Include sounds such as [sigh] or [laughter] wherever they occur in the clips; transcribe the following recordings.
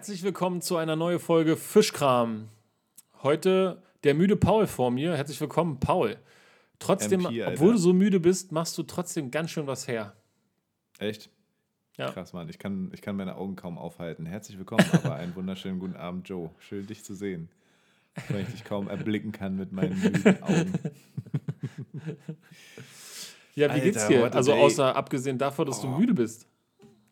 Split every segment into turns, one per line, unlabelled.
Herzlich willkommen zu einer neuen Folge Fischkram. Heute der müde Paul vor mir. Herzlich willkommen, Paul. Trotzdem,
MP,
obwohl du so müde bist, machst du trotzdem ganz schön was her.
Echt?
Ja.
Krass, Mann. Ich kann, ich kann meine Augen kaum aufhalten. Herzlich willkommen, aber einen wunderschönen guten Abend, Joe. Schön, dich zu sehen. Weil ich dich kaum erblicken kann mit meinen müden Augen. [laughs]
Ja, wie
Alter,
geht's dir? Also außer abgesehen davon, dass du
Oh.
müde bist.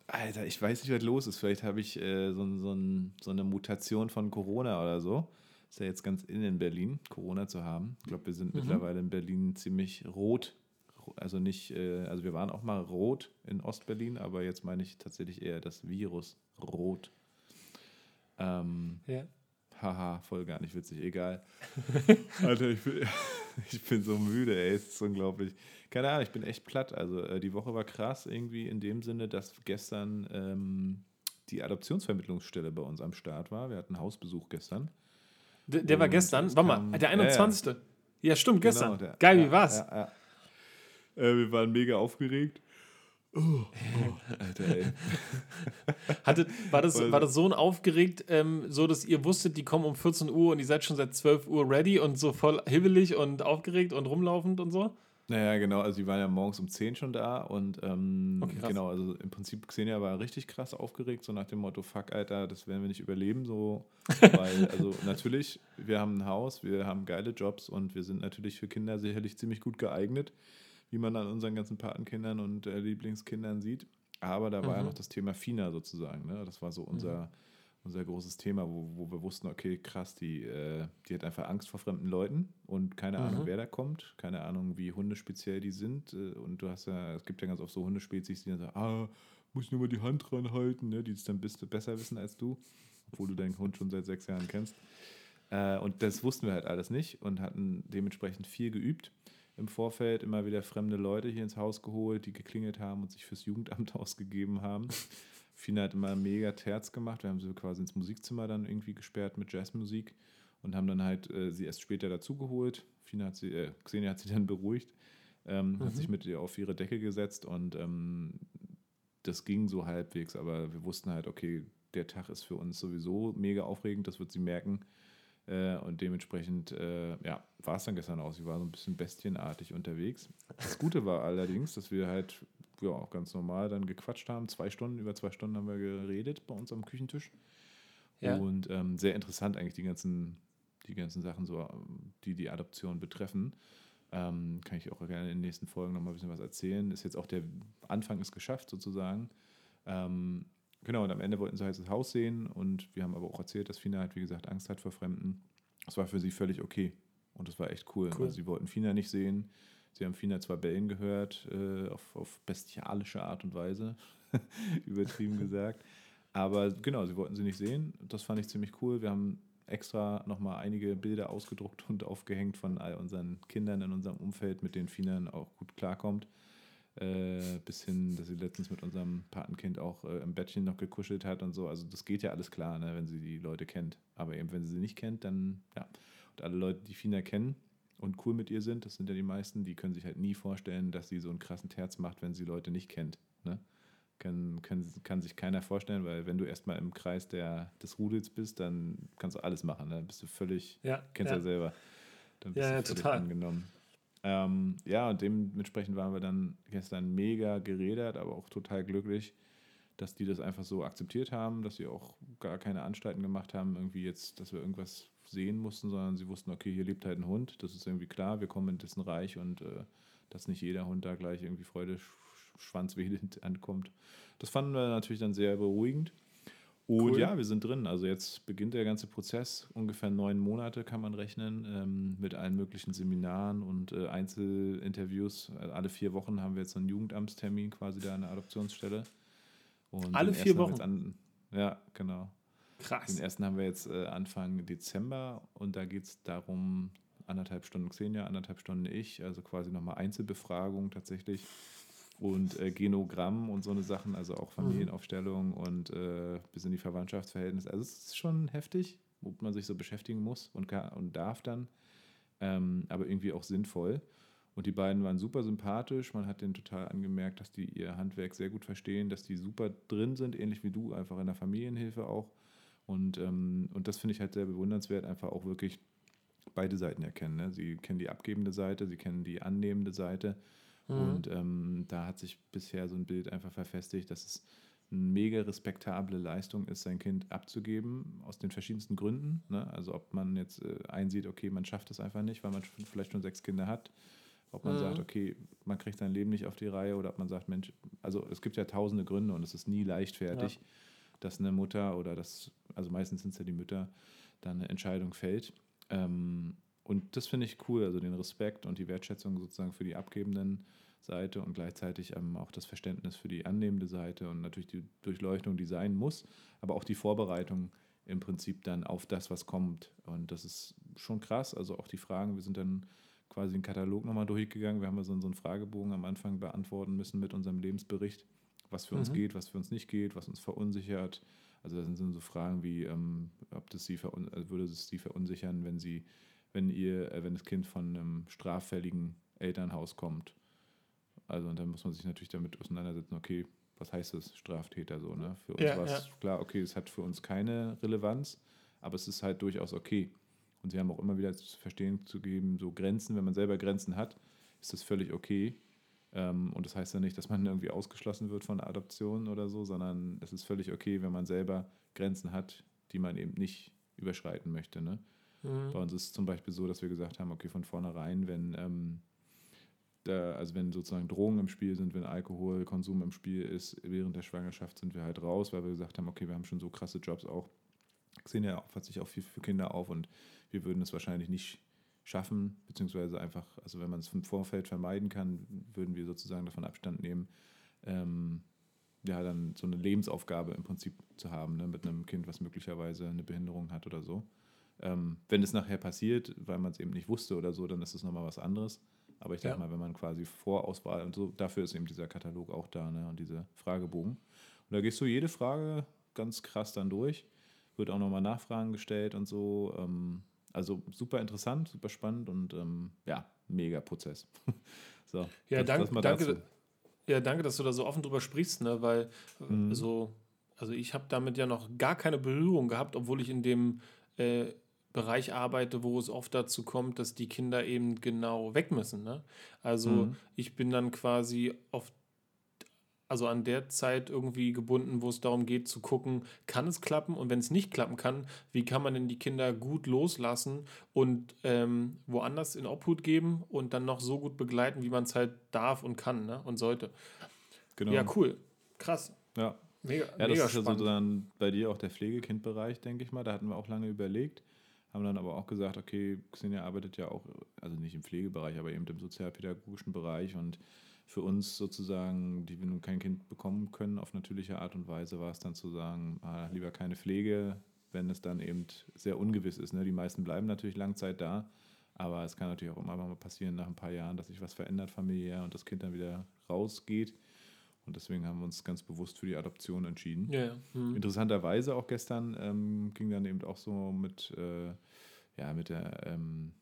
Alter, ich weiß nicht, was los ist. Vielleicht habe ich äh, so, so, so eine Mutation von Corona oder so. Ist ja jetzt ganz in in Berlin, Corona zu haben. Ich glaube, wir sind
Mhm.
mittlerweile in Berlin ziemlich rot. Also nicht, äh, also wir waren auch mal rot in Ostberlin, aber jetzt meine ich tatsächlich eher das Virus rot. Ähm,
Ja.
Haha, voll gar nicht witzig, egal. [laughs] Alter, ich bin, [laughs] ich bin so müde, ey, es ist unglaublich. Keine Ahnung, ich bin echt platt. Also äh, die Woche war krass irgendwie in dem Sinne, dass gestern ähm, die Adoptionsvermittlungsstelle bei uns am Start war. Wir hatten Hausbesuch gestern.
Der, der war gestern.
es
Warte mal, der
Ja, ja.
21. Ja, stimmt, gestern.
Genau, der-
Geil, wie war's?
Ja, ja. Äh, wir waren mega aufgeregt. Oh, oh, Alter, ey. [laughs]
Hattet, war, das, war das so ein aufgeregt, ähm, so dass ihr wusstet, die kommen um 14 Uhr und ihr seid schon seit 12 Uhr ready und so voll hibbelig und aufgeregt und rumlaufend und so?
Naja, genau, also die waren ja morgens um 10 schon da und ähm,
Okay,
genau, also im Prinzip Xenia war richtig krass aufgeregt, so nach dem Motto, fuck, Alter, das werden wir nicht überleben, so, [laughs] weil, also natürlich, wir haben ein Haus, wir haben geile Jobs und wir sind natürlich für Kinder sicherlich ziemlich gut geeignet, wie man an unseren ganzen Patenkindern und äh, Lieblingskindern sieht, aber da war ja
Mhm.
noch das Thema FINA sozusagen, ne? das war so unser, unser großes Thema, wo, wo wir wussten, okay, krass, die, äh, die hat einfach Angst vor fremden Leuten und keine Ahnung,
Mhm.
wer da kommt, keine Ahnung, wie Hunde speziell die sind. äh, Und du hast ja, es gibt ja ganz oft so Hundespezies, die dann sagen, ah, muss nur mal die Hand dran halten, ne? die es dann bist, besser wissen als du, obwohl du deinen Hund schon seit sechs Jahren kennst. Äh, und das wussten wir halt alles nicht und hatten dementsprechend viel geübt. Im Vorfeld immer wieder fremde Leute hier ins Haus geholt, die geklingelt haben und sich fürs Jugendamt [laughs] ausgegeben haben. Fina hat immer mega Terz gemacht. Wir haben sie quasi ins Musikzimmer dann irgendwie gesperrt mit Jazzmusik und haben dann halt äh, sie erst später dazugeholt. Fina hat sie, äh, Xenia hat sie dann beruhigt, ähm, hat
Mhm.
sich mit ihr auf ihre Decke gesetzt und ähm, das ging so halbwegs, aber wir wussten halt, okay, der Tag ist für uns sowieso mega aufregend, das wird sie merken. Äh, und dementsprechend, äh, ja, war es dann gestern auch. Sie war so ein bisschen bestienartig unterwegs. Das Gute war allerdings, dass wir halt ja, auch ganz normal dann gequatscht haben. Zwei Stunden, über zwei Stunden haben wir geredet bei uns am Küchentisch.
Ja.
Und ähm, sehr interessant eigentlich die ganzen, die ganzen Sachen, so, die die Adoption betreffen. Ähm, kann ich auch gerne in den nächsten Folgen noch mal ein bisschen was erzählen. Ist jetzt auch der Anfang ist geschafft sozusagen. Ähm, genau, und am Ende wollten sie halt das Haus sehen und wir haben aber auch erzählt, dass Fina halt, wie gesagt, Angst hat vor Fremden. Das war für sie völlig okay und das war echt cool.
Cool.
Also sie wollten Fina nicht sehen. Sie haben Fina zwar bellen gehört, äh, auf, auf bestialische Art und Weise, [laughs] übertrieben [laughs] gesagt. Aber genau, sie wollten sie nicht sehen. Das fand ich ziemlich cool. Wir haben extra nochmal einige Bilder ausgedruckt und aufgehängt von all unseren Kindern in unserem Umfeld, mit denen Fina auch gut klarkommt. Äh, bis hin, dass sie letztens mit unserem Patenkind auch äh, im Bettchen noch gekuschelt hat und so. Also das geht ja alles klar, ne, wenn sie die Leute kennt. Aber eben, wenn sie sie nicht kennt, dann ja. Und alle Leute, die Fina kennen und cool mit ihr sind, das sind ja die meisten, die können sich halt nie vorstellen, dass sie so einen krassen Terz macht, wenn sie Leute nicht kennt. Ne? Kann, kann, kann sich keiner vorstellen, weil wenn du erstmal im Kreis der, des Rudels bist, dann kannst du alles machen. Ne? Bist du völlig,
Ja.
kennst
ja.
ja, selber. Dann bist
Ja,
du
ja,
völlig
total.
angenommen. Ähm, ja, und dementsprechend waren wir dann gestern mega gerädert, aber auch total glücklich, dass die das einfach so akzeptiert haben, dass sie auch gar keine Anstalten gemacht haben, irgendwie jetzt, dass wir irgendwas sehen mussten, sondern sie wussten, okay, hier lebt halt ein Hund, das ist irgendwie klar, wir kommen in dessen Reich und äh, dass nicht jeder Hund da gleich irgendwie Freude schwanzwedelnd [laughs] ankommt. Das fanden wir natürlich dann sehr beruhigend. Und
Cool.
ja, wir sind drin. Also jetzt beginnt der ganze Prozess. Ungefähr neun Monate kann man rechnen ähm, mit allen möglichen Seminaren und äh, Einzelinterviews. Äh, Alle vier Wochen haben wir jetzt so einen Jugendamtstermin quasi da an der Adoptionsstelle. Und
Alle vier
Jetzt an, ja, genau.
Krass.
Den ersten haben wir jetzt äh, Anfang Dezember und da geht es darum, anderthalb Stunden Xenia, anderthalb Stunden ich, also quasi nochmal Einzelbefragung tatsächlich und äh, Genogramm und so eine Sachen, also auch Familienaufstellung und äh, bis in die Verwandtschaftsverhältnisse. Also es ist schon heftig, womit man sich so beschäftigen muss und, kann, und darf dann, ähm, aber irgendwie auch sinnvoll. Und die beiden waren super sympathisch. Man hat denen total angemerkt, dass die ihr Handwerk sehr gut verstehen, dass die super drin sind, ähnlich wie du, einfach in der Familienhilfe auch. Und, ähm, und das finde ich halt sehr bewundernswert, einfach auch wirklich beide Seiten erkennen. Ne? Sie kennen die abgebende Seite, sie kennen die annehmende Seite. Mhm. Und ähm, da hat sich bisher so ein Bild einfach verfestigt, dass es eine mega respektable Leistung ist, sein Kind abzugeben, aus den verschiedensten Gründen. Ne? Also ob man jetzt äh, einsieht, okay, man schafft es einfach nicht, weil man vielleicht schon sechs Kinder hat. Ob man mhm. sagt, okay, man kriegt sein Leben nicht auf die Reihe oder ob man sagt, Mensch, also es gibt ja tausende Gründe und es ist nie leichtfertig, ja. dass eine Mutter oder das, also meistens sind es ja die Mütter, dann eine Entscheidung fällt. Ähm, und das finde ich cool, also den Respekt und die Wertschätzung sozusagen für die abgebenden Seite und gleichzeitig ähm, auch das Verständnis für die annehmende Seite und natürlich die Durchleuchtung, die sein muss, aber auch die Vorbereitung im Prinzip dann auf das, was kommt. Und das ist schon krass. Also auch die Fragen, wir sind dann quasi einen Katalog nochmal durchgegangen. Wir haben so, so einen Fragebogen am Anfang beantworten müssen mit unserem Lebensbericht, was für mhm. uns geht, was für uns nicht geht, was uns verunsichert. Also da sind so Fragen wie, ähm, ob das sie also würde es sie verunsichern, wenn sie, wenn ihr, äh, wenn das Kind von einem straffälligen Elternhaus kommt also und dann muss man sich natürlich damit auseinandersetzen, okay, was heißt das, Straftäter so, ne? Für uns ja, war es ja. klar, okay, es hat für uns keine Relevanz, aber es ist halt durchaus okay. Und sie haben auch immer wieder zu verstehen zu geben, so Grenzen, wenn man selber Grenzen hat, ist das völlig okay. Ähm, und das heißt ja nicht, dass man irgendwie ausgeschlossen wird von Adoption oder so, sondern es ist völlig okay, wenn man selber Grenzen hat, die man eben nicht überschreiten möchte. Ne? Mhm. Bei uns ist es zum Beispiel so, dass wir gesagt haben, okay, von vornherein, wenn ähm, da, also wenn sozusagen Drogen im Spiel sind, wenn Alkoholkonsum im Spiel ist, während der Schwangerschaft sind wir halt raus, weil wir gesagt haben, okay, wir haben schon so krasse Jobs auch. Xenia opfert sich auch viel für Kinder auf und wir würden es wahrscheinlich nicht schaffen, beziehungsweise einfach, also wenn man es im Vorfeld vermeiden kann, würden wir sozusagen davon Abstand nehmen, ähm, ja, dann so eine Lebensaufgabe im Prinzip zu haben, ne, mit einem Kind, was möglicherweise eine Behinderung hat oder so. Ähm, wenn es nachher passiert, weil man es eben nicht wusste oder so, dann ist es nochmal was anderes. Aber ich denke ja. mal, wenn man quasi Vorauswahl und so, dafür ist eben dieser Katalog auch da ne? und diese Fragebogen. Und da gehst du jede Frage ganz krass dann durch. Wird auch nochmal Nachfragen gestellt und so. Ähm, also super interessant, super spannend und ähm, ja, mega Prozess. [laughs]
so, ja, das, danke, das danke, ja, danke, dass du da so offen drüber sprichst, ne? weil mhm. so, also ich habe damit ja noch gar keine Berührung gehabt, obwohl ich in dem äh, Bereich arbeite, wo es oft dazu kommt, dass die Kinder eben genau weg müssen. Ne? Also mhm. ich bin dann quasi oft, also an der Zeit irgendwie gebunden, wo es darum geht zu gucken, kann es klappen und wenn es nicht klappen kann, wie kann man denn die Kinder gut loslassen und ähm, woanders in Obhut geben und dann noch so gut begleiten, wie man es halt darf und kann ne? und sollte. Genau. Ja, cool. Krass.
Ja. Mega, ja, das mega ist spannend. also dann bei dir auch der Pflegekindbereich, denke ich mal. Da hatten wir auch lange überlegt haben dann aber auch gesagt, okay, Xenia arbeitet ja auch, also nicht im Pflegebereich, aber eben im sozialpädagogischen Bereich und für uns sozusagen, die wir nun kein Kind bekommen können auf natürliche Art und Weise, war es dann zu sagen, ah, lieber keine Pflege, wenn es dann eben sehr ungewiss ist. Ne? Die meisten bleiben natürlich lang Zeit da, aber es kann natürlich auch immer mal passieren nach ein paar Jahren, dass sich was verändert familiär und das Kind dann wieder rausgeht. Und deswegen haben wir uns ganz bewusst für die Adoption entschieden. Ja, ja. Mhm. Interessanterweise auch gestern ähm, ging dann eben auch so mit, äh, ja, mit der, ähm,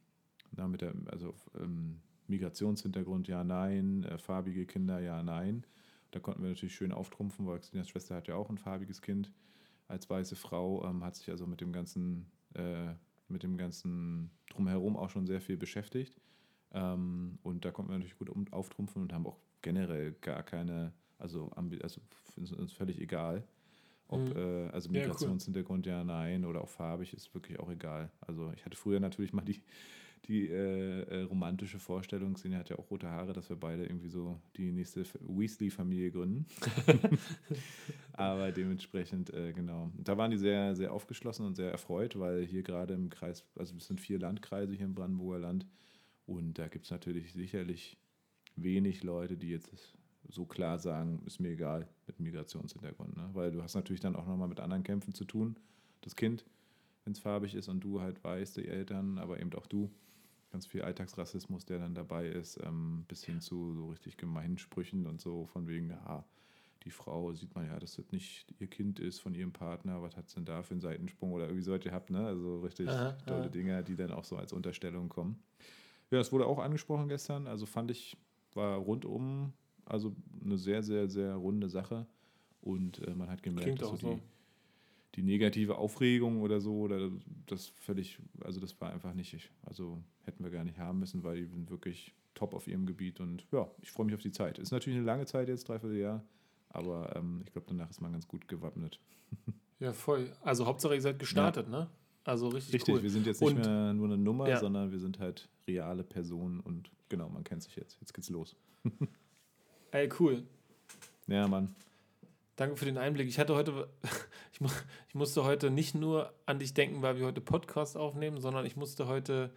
na, mit der, also ähm, Migrationshintergrund, ja, nein, äh, farbige Kinder, ja, nein. Da konnten wir natürlich schön auftrumpfen, weil Xenias Schwester hat ja auch ein farbiges Kind als weiße Frau, ähm, hat sich also mit dem ganzen, äh, mit dem ganzen Drumherum auch schon sehr viel beschäftigt. Ähm, und da konnten wir natürlich gut auftrumpfen und haben auch generell gar keine also, also ist uns völlig egal. Ob, mhm. äh, also Migrationshintergrund, ja, nein, oder auch farbig, ist wirklich auch egal. Also ich hatte früher natürlich mal die, die äh, äh, romantische Vorstellung, Sina hat ja auch rote Haare, dass wir beide irgendwie so die nächste Weasley-Familie gründen. [laughs] Aber dementsprechend, äh, genau. Da waren die sehr, sehr aufgeschlossen und sehr erfreut, weil hier gerade im Kreis, also es sind vier Landkreise hier im Brandenburger Land und da gibt es natürlich sicherlich wenig Leute, die jetzt so klar sagen, ist mir egal mit Migrationshintergrund. Ne? Weil du hast natürlich dann auch nochmal mit anderen Kämpfen zu tun. Das Kind, wenn es farbig ist und du halt weißt, die Eltern, aber eben auch du. Ganz viel Alltagsrassismus, der dann dabei ist, ähm, bis hin zu so richtig gemeinen Sprüchen und so von wegen, ja, die Frau sieht man ja, dass das nicht ihr Kind ist von ihrem Partner, was hat es denn da für einen Seitensprung oder irgendwie so was ihr habt, ne? Also richtig aha, tolle aha. Dinge, die dann auch so als Unterstellung kommen. Ja, das wurde auch angesprochen gestern, also fand ich, war rundum also eine sehr, sehr, sehr runde Sache. Und äh, man hat gemerkt, dass so die, die negative Aufregung oder so, oder das völlig, also das war einfach nicht, also hätten wir gar nicht haben müssen, weil die sind wirklich top auf ihrem Gebiet und ja, ich freue mich auf die Zeit. Ist natürlich eine lange Zeit jetzt, dreiviertel Jahr, aber ähm, ich glaube, danach ist man ganz gut gewappnet. [laughs]
Ja, voll. Also Hauptsache, ihr seid gestartet, ja. ne? Also richtig,
richtig cool. wir sind jetzt nicht und, mehr nur eine Nummer, ja. sondern wir sind halt reale Personen und genau, man kennt sich jetzt. Jetzt geht's los. [laughs]
Ey, cool.
Ja, Mann.
Danke für den Einblick. Ich hatte heute, [laughs] ich, ich musste heute nicht nur an dich denken, weil wir heute Podcast aufnehmen, sondern ich musste heute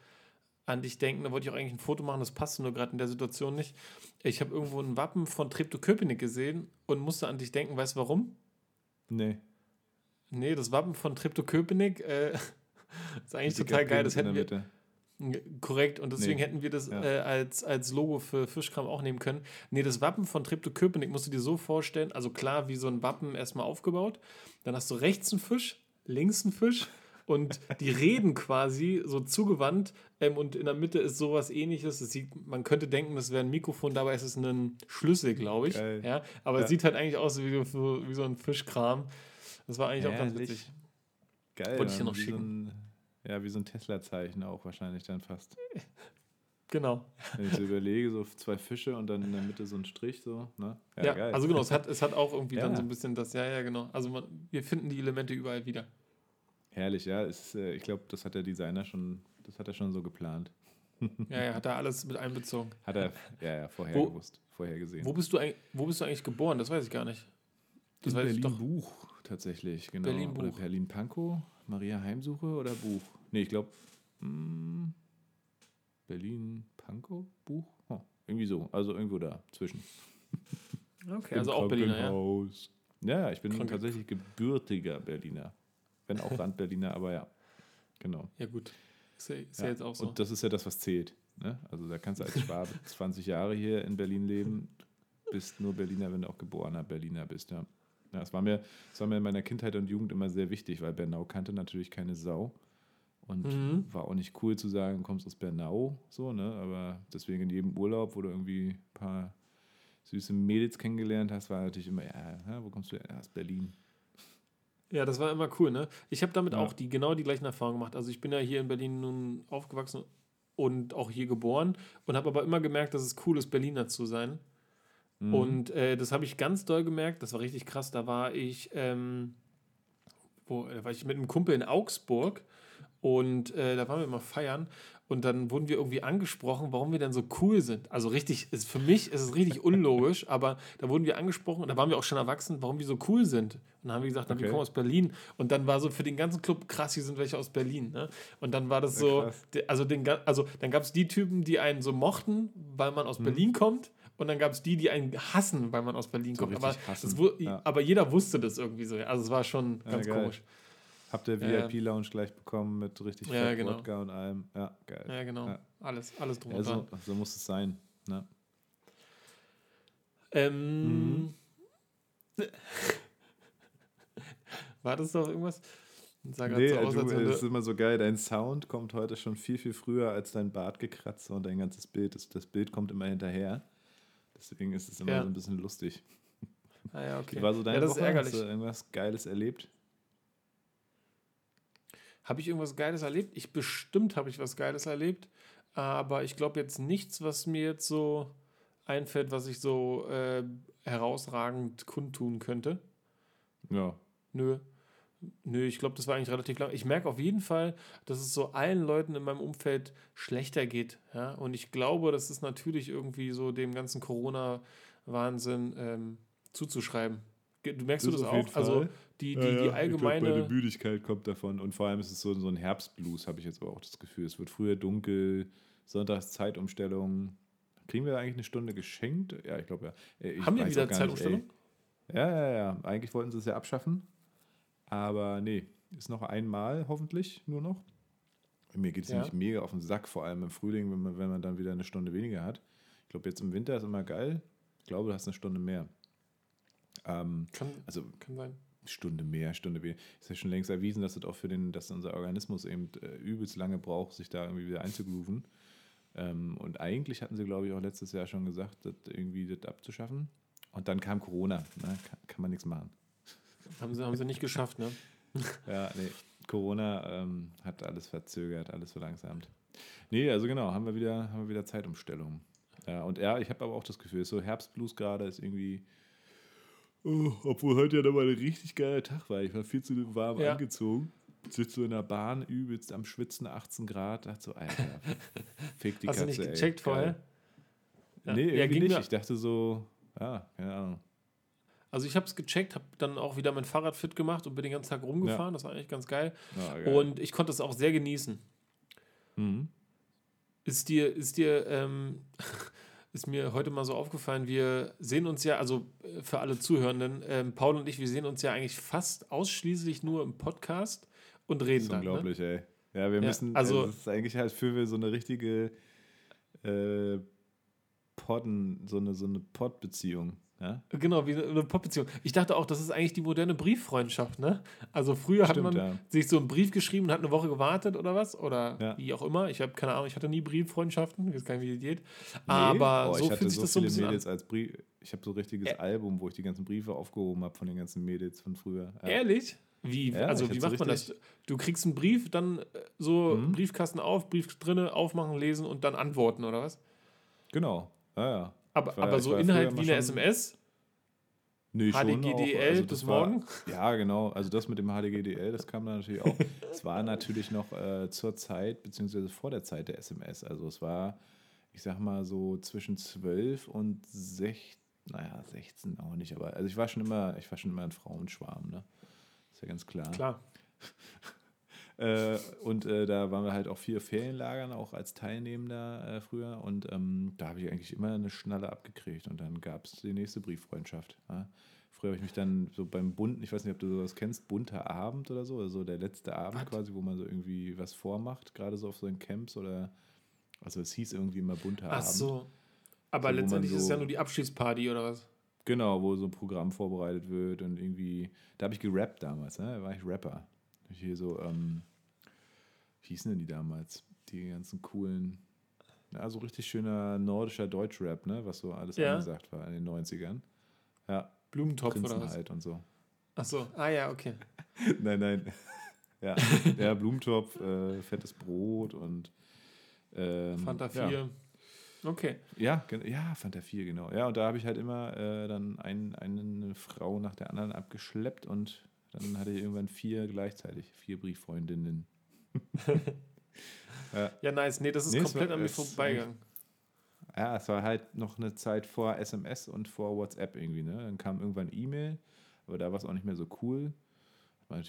an dich denken. Da wollte ich auch eigentlich ein Foto machen, das passte nur gerade in der Situation nicht. Ich habe irgendwo ein Wappen von Treptow-Köpenick gesehen und musste an dich denken. Weißt du warum? Nee. Nee, das Wappen von Treptow-Köpenick äh, [laughs] ist eigentlich total geil. Das hätten wir. Korrekt, und deswegen nee. hätten wir das ja. äh, als, als Logo für Fischkram auch nehmen können. Nee, das Wappen von Treptow-Köpenick musst du dir so vorstellen, also klar, wie so ein Wappen erstmal aufgebaut. Dann hast du rechts einen Fisch, links einen Fisch und die [laughs] reden quasi so zugewandt ähm, und in der Mitte ist sowas ähnliches. Sieht, man könnte denken, das wäre ein Mikrofon, dabei ist es ein Schlüssel, glaube ich. Geil. Ja, aber ja. es sieht halt eigentlich aus wie, so, wie so ein Fischkram. Das war eigentlich Herrlich. auch ganz witzig.
Geil. Wollte ich dir noch schicken. So ja, wie so ein Tesla-Zeichen auch wahrscheinlich dann fast.
Genau.
Wenn ich so überlege, so zwei Fische und dann in der Mitte so ein Strich, so, ne?
Ja, ja also genau, es hat, es hat auch irgendwie ja. dann so ein bisschen das, ja, ja, genau. Also man, wir finden die Elemente überall wieder.
Herrlich, ja. Ist, äh, ich glaube, das hat der Designer schon, das hat er schon so geplant.
Ja, ja, hat er alles mit einbezogen.
Hat er, ja, ja, vorher wo, gewusst, vorher gesehen.
Wo bist, du, wo bist du eigentlich geboren? Das weiß ich gar nicht.
Das in weiß Berlin ich doch. Buch tatsächlich, genau. Berlin Buch. Oder Berlin Pankow, Maria Heimsuche oder Buch? Nee, ich glaube hm, Berlin Pankow Buch? Oh, irgendwie so, also irgendwo da zwischen. [laughs] Okay, also auch Berliner, ja? Ja, ich bin Krank tatsächlich gebürtiger Berliner. Wenn auch [laughs] Randberliner, aber ja. Genau.
Ja, gut. Ist ja, ist ja jetzt auch so.
Und das ist ja das, was zählt. Ne? Also da kannst du als Schwabe [laughs] 20 Jahre hier in Berlin leben, bist nur Berliner, wenn du auch geborener Berliner bist, ja. Ja, das war, mir, das war mir in meiner Kindheit und Jugend immer sehr wichtig, weil Bernau kannte natürlich keine Sau. Und mhm. war auch nicht cool zu sagen, du kommst aus Bernau, so, ne? Aber deswegen in jedem Urlaub, wo du irgendwie ein paar süße Mädels kennengelernt hast, war natürlich immer, ja, wo kommst du? Ja, aus Berlin.
Ja, das war immer cool, ne? Ich habe damit ja. auch die, genau die gleichen Erfahrungen gemacht. Also ich bin ja hier in Berlin nun aufgewachsen und auch hier geboren und habe aber immer gemerkt, dass es cool ist, Berliner zu sein. Mhm. Und äh, das habe ich ganz doll gemerkt. Das war richtig krass. Da war ich, ähm, wo, da war ich mit einem Kumpel in Augsburg und äh, da waren wir mal feiern und dann wurden wir irgendwie angesprochen, warum wir denn so cool sind. Also richtig, ist, für mich ist es richtig unlogisch, [laughs] aber da wurden wir angesprochen und da waren wir auch schon erwachsen, warum wir so cool sind. Und dann haben wir gesagt, okay. wir kommen aus Berlin. Und dann war so für den ganzen Club krass, hier sind welche aus Berlin. Ne? Und dann war das so, ja, also, den, also dann gab es die Typen, die einen so mochten, weil man aus mhm. Berlin kommt. Und dann gab es die, die einen hassen, weil man aus Berlin so kommt. Aber, das, ja. aber, jeder wusste das irgendwie so. Also es war schon ganz ja, komisch.
Habt ihr VIP-Lounge gleich bekommen mit richtig
ja, genau.
Wodka und allem? Ja, geil.
Ja, genau. Ja. Alles, alles drum
dran. So, so, muss es sein. Ne?
Ähm, mhm. [laughs] War das doch irgendwas?
Sag nee, so aus, du, es ist immer so geil. Dein Sound kommt heute schon viel, viel früher als dein Bartgekratzer und dein ganzes Bild. Das, das Bild kommt immer hinterher. Deswegen ist es immer ja. so ein bisschen lustig.
Ah ja, okay.
Wie war so deine ja, das Woche? Ist ärgerlich. Hast du irgendwas Geiles erlebt?
Habe ich irgendwas Geiles erlebt? Ich bestimmt habe ich was Geiles erlebt, aber ich glaube jetzt nichts, was mir jetzt so einfällt, was ich so äh, herausragend kundtun könnte.
Ja.
Nö. Nö, ich glaube, das war eigentlich relativ lang. Ich merke auf jeden Fall, dass es so allen Leuten in meinem Umfeld schlechter geht. Ja? Und ich glaube, das ist natürlich irgendwie so dem ganzen Corona-Wahnsinn ähm, zuzuschreiben. Du merkst das du das auch? Also die, die, ja, die allgemeine.
Ich glaub, Müdigkeit kommt davon. Und vor allem ist es so, so ein Herbstblues, habe ich jetzt aber auch das Gefühl. Es wird früher dunkel, Sonntags Zeitumstellung. Kriegen wir eigentlich eine Stunde geschenkt? Ja, ich glaube ja.
Ich Haben wir wieder Zeitumstellung?
ja, ja, ja. Eigentlich wollten sie es ja abschaffen. Aber nee, ist noch einmal hoffentlich nur noch. Mir geht es ja. nämlich mega auf den Sack, vor allem im Frühling, wenn man, wenn man dann wieder eine Stunde weniger hat. Ich glaube, jetzt im Winter ist immer geil. Ich glaube, du hast eine Stunde mehr. Ähm,
kann, also, kann sein.
Stunde mehr, Stunde weniger. Ist ja schon längst erwiesen, dass das auch für den, dass unser Organismus eben äh, übelst lange braucht, sich da irgendwie wieder einzugrooven. Ähm, und eigentlich hatten sie, glaube ich, auch letztes Jahr schon gesagt, das irgendwie das abzuschaffen. Und dann kam Corona. Ne? Kann, kann man nichts machen.
Haben sie, haben sie nicht geschafft, ne? [laughs]
ja, nee. Corona ähm, hat alles verzögert, alles verlangsamt. Nee, also genau, haben wir wieder, haben wir wieder Zeitumstellung. Ja, und ja, ich habe aber auch das Gefühl, so Herbstblues gerade ist irgendwie. Oh, obwohl heute ja nochmal ein richtig geiler Tag war. Ich war viel zu warm ja. angezogen. Sitze so in der Bahn, übelst am Schwitzen, 18 Grad. Dachte so, Alter, [laughs] fick die Hast Katze. Hast du nicht gecheckt ey, vorher? Ja. Nee, irgendwie ja, nicht. Ich dachte so, ja, keine Ahnung.
Also ich habe es gecheckt, habe dann auch wieder mein Fahrrad fit gemacht und bin den ganzen Tag rumgefahren. Ja. Das war eigentlich ganz geil. Ja, geil. Und ich konnte es auch sehr genießen. Mhm. Ist dir, ist dir, ähm, [laughs] ist mir heute mal so aufgefallen, wir sehen uns ja, also äh, für alle Zuhörenden, ähm, Paul und ich, wir sehen uns ja eigentlich fast ausschließlich nur im Podcast und reden das ist
dann. Ne? Unglaublich, ne? ey. Ja, wir müssen, also, das ist eigentlich halt für so eine richtige äh, Podden, so eine, so eine Pod-Beziehung. Ja?
Genau, wie eine Popbeziehung. Ich dachte auch, das ist eigentlich die moderne Brieffreundschaft, ne? Also früher Stimmt, hat man ja. sich so einen Brief geschrieben und hat eine Woche gewartet oder was? Oder ja. wie auch immer. Ich habe keine Ahnung, ich hatte nie Brieffreundschaften, ich weiß gar nicht, wie die geht. Nee. Aber
oh, so fühlt sich so das so ein bisschen Mädels an. als Brief. Ich habe so ein richtiges Ä Album, wo ich die ganzen Briefe aufgehoben habe von den ganzen Mädels von früher.
Ja. Ehrlich? Wie? also wie macht man das? Du kriegst einen Brief, dann äh, so mhm. Briefkasten auf, Brief drinne, aufmachen, lesen und dann antworten, oder was?
Genau. Ja, ja.
Aber, war, aber so Inhalt wie eine SMS? Nee, HDGDL
also bis morgen? War, ja, genau. Also das mit dem HDGDL, das kam dann natürlich auch. [laughs] es war natürlich noch äh, zur Zeit, beziehungsweise vor der Zeit der SMS. Also es war, ich sag mal so zwischen 12 und 16, naja, 16 auch nicht, aber also ich war schon immer, ich war schon immer ein Frauenschwarm, ne? Ist ja ganz klar. Klar. [laughs] Äh, und äh, da waren wir halt auch vier Ferienlagern, auch als Teilnehmender äh, früher. Und ähm, da habe ich eigentlich immer eine Schnalle abgekriegt. Und dann gab es die nächste Brieffreundschaft. Ja. Früher habe ich mich dann so beim bunten, ich weiß nicht, ob du sowas kennst, bunter Abend oder so, also der letzte Abend was? quasi, wo man so irgendwie was vormacht, gerade so auf so einen Camps oder, also es hieß irgendwie immer bunter Ach Abend. Ach so.
Aber so, letztendlich so, ist es ja nur die Abschiedsparty oder was?
Genau, wo so ein Programm vorbereitet wird und irgendwie, da habe ich gerappt damals, ne? da war ich Rapper. Hier so, ähm, wie hießen denn die damals? Die ganzen coolen, ja, so richtig schöner nordischer Deutschrap, ne? Was so alles ja. angesagt war in den 90ern. Ja. Blumentopf oder was? und so.
Ach so, ah ja, okay. [laughs]
nein, nein. [laughs] ja, ja Blumentopf, äh, fettes Brot und ähm, Fanta 4. Ja. Okay. Ja, ja, Fanta 4, genau. Ja, und da habe ich halt immer äh, dann ein, eine Frau nach der anderen abgeschleppt und dann hatte ich irgendwann vier gleichzeitig, vier Brieffreundinnen.
Ja. [laughs] ja, nice. Nee, das ist nee, komplett war, an mir vorbeigegangen.
Ja, es war halt noch eine Zeit vor SMS und vor WhatsApp irgendwie, ne? Dann kam irgendwann E-Mail, aber da war es auch nicht mehr so cool.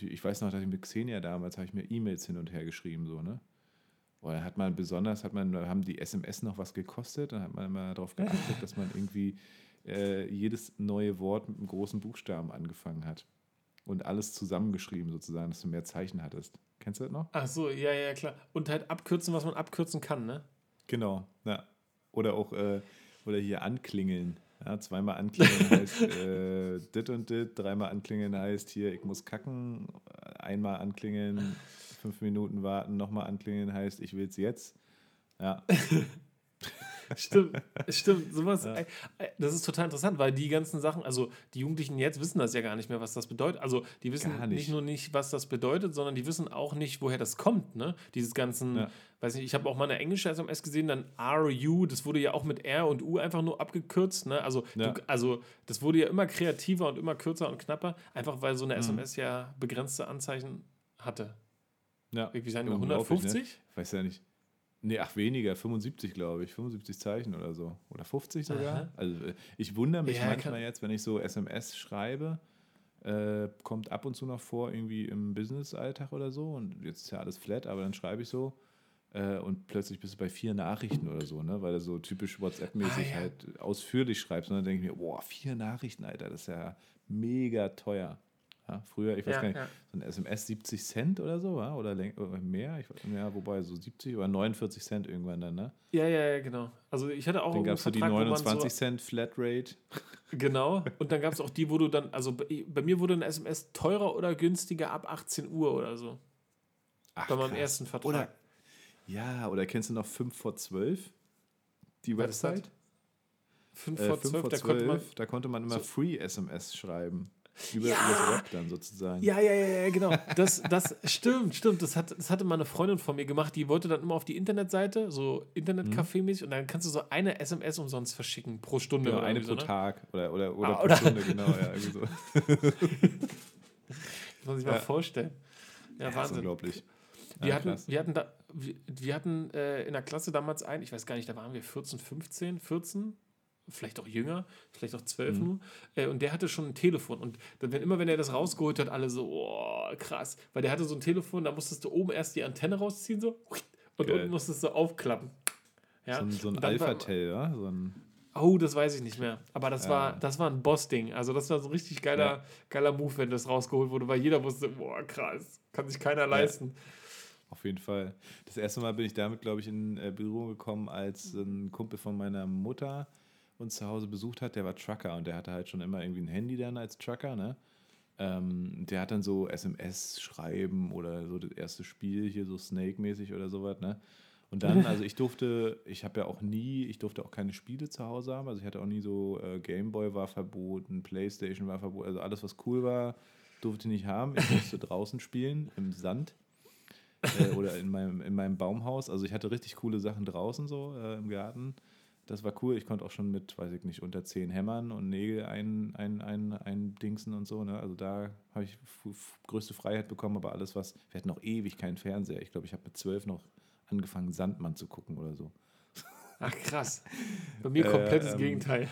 Ich weiß noch, dass ich mit Xenia damals habe ich mir E-Mails hin und her geschrieben, so, ne? Oder hat man besonders, hat man, haben die SMS noch was gekostet, dann hat man immer darauf geachtet, dass man irgendwie äh, jedes neue Wort mit einem großen Buchstaben angefangen hat und alles zusammengeschrieben sozusagen, dass du mehr Zeichen hattest. Kennst du das noch?
Ach so, ja, ja, klar. Und halt abkürzen, was man abkürzen kann, ne?
Genau, ja. Oder auch, äh, oder hier anklingeln. Ja, zweimal anklingeln [laughs] heißt äh, dit und dit, dreimal anklingeln heißt hier, ich muss kacken, einmal anklingeln, fünf Minuten warten, nochmal anklingeln heißt, ich will es jetzt. Ja. [laughs]
stimmt, stimmt. Sowas, ja. das ist total interessant, weil die ganzen Sachen, also die Jugendlichen jetzt wissen das ja gar nicht mehr, was das bedeutet. Also die wissen nicht. nicht. nur nicht, was das bedeutet, sondern die wissen auch nicht, woher das kommt, ne? Dieses ganzen, ja. weiß nicht, ich habe auch mal eine englische SMS gesehen, dann RU, das wurde ja auch mit R und U einfach nur abgekürzt, ne? Also, ja. du, also das wurde ja immer kreativer und immer kürzer und knapper, einfach weil so eine mhm. SMS ja begrenzte Anzeichen hatte. Ja. Wie sagen wir,
150? Ne? Weiß ja nicht. Nee, ach weniger, 75 glaube ich, 75 Zeichen oder so. Oder 50 sogar. Aha. Also äh, ich wundere mich ja, manchmal jetzt, wenn ich so SMS schreibe, äh, kommt ab und zu noch vor, irgendwie im Business-Alltag oder so. Und jetzt ist ja alles flat, aber dann schreibe ich so. Äh, und plötzlich bist du bei vier Nachrichten oder so, ne? Weil du so typisch WhatsApp-mäßig ah, ja. halt ausführlich schreibst. Und dann denke ich mir, boah, vier Nachrichten, Alter, das ist ja mega teuer. Ja, früher, ich weiß ja, gar nicht, ja. so ein SMS 70 Cent oder so, oder, mehr, ich, ja, wobei so 70 oder 49 Cent irgendwann dann, ne?
Ja, ja, ja, genau. Also ich hatte auch
Dann gab es so die 29 so Cent Flatrate. [laughs]
Genau, und dann gab es auch die, wo du dann, also bei, bei, mir wurde ein SMS teurer oder günstiger ab 18 Uhr oder so. Ach, bei meinem krass. ersten
Vertrag. Oder, ja, oder kennst du noch 5 vor 12? Die Website? 5 vor 12, 5 vor 12 da, konnte man, da konnte man immer so. Free SMS schreiben. Über, ja. das Web dann sozusagen.
Ja, ja, ja, ja, genau. Das, das stimmt, stimmt. Das, hat, das hatte mal eine Freundin von mir gemacht, die wollte dann immer auf die Internetseite, so Internetcafé-mäßig, und dann kannst du so eine SMS umsonst verschicken pro Stunde.
Genau, eine pro so, ne? Tag oder, oder, oder ah, pro oder Stunde, genau, ja, irgendwie so. [laughs]
muss man sich ja. mal vorstellen. Ja, ja Wahnsinn. unglaublich. Wir, ja, hatten, wir hatten, da, wir, wir hatten äh, in der Klasse damals einen, ich weiß gar nicht, da waren wir 14, 15, 14, vielleicht auch jünger, vielleicht auch zwölf mhm. nur. Äh, und der hatte schon ein Telefon. Und dann, wenn, immer wenn er das rausgeholt hat, alle so, oh, krass. Weil der hatte so ein Telefon, da musstest du oben erst die Antenne rausziehen, so, und Geil. unten musstest du aufklappen. Ja?
So ein, so ein Alpha-Tail, ja? So ein
Oh, das weiß ich nicht mehr. Aber das, ja. war, das war ein Boss-Ding. Also, das war so ein richtig geiler, ja. geiler Move, wenn das rausgeholt wurde, weil jeder wusste, boah, krass, kann sich keiner leisten.
Auf jeden Fall. Das erste Mal bin ich damit, glaube ich, in äh, Berührung gekommen, als ein Kumpel von meiner Mutter uns zu Hause besucht hat. Der war Trucker und der hatte halt schon immer irgendwie ein Handy dann als Trucker, ne? Ähm, der hat dann so SMS schreiben oder so das erste Spiel hier so Snake-mäßig oder sowas, ne? Und dann, also ich durfte, ich habe ja auch nie, ich durfte auch keine Spiele zu Hause haben. Also ich hatte auch nie so, äh, Gameboy war verboten, Playstation war verboten, also alles, was cool war, durfte ich nicht haben. Ich musste [laughs] draußen spielen, im Sand äh, oder in meinem, in meinem Baumhaus. Also ich hatte richtig coole Sachen draußen so äh, im Garten. Das war cool. Ich konnte auch schon mit, weiß ich nicht, unter zehn Hämmern und Nägel ein, ein, ein, ein Dingsen und so. Ne? Also da habe ich größte Freiheit bekommen, aber alles, was. Wir hatten noch ewig keinen Fernseher. Ich glaube, ich habe mit zwölf noch angefangen, Sandmann zu gucken oder so.
Ach krass. [laughs] Bei mir komplettes äh, ähm, Gegenteil.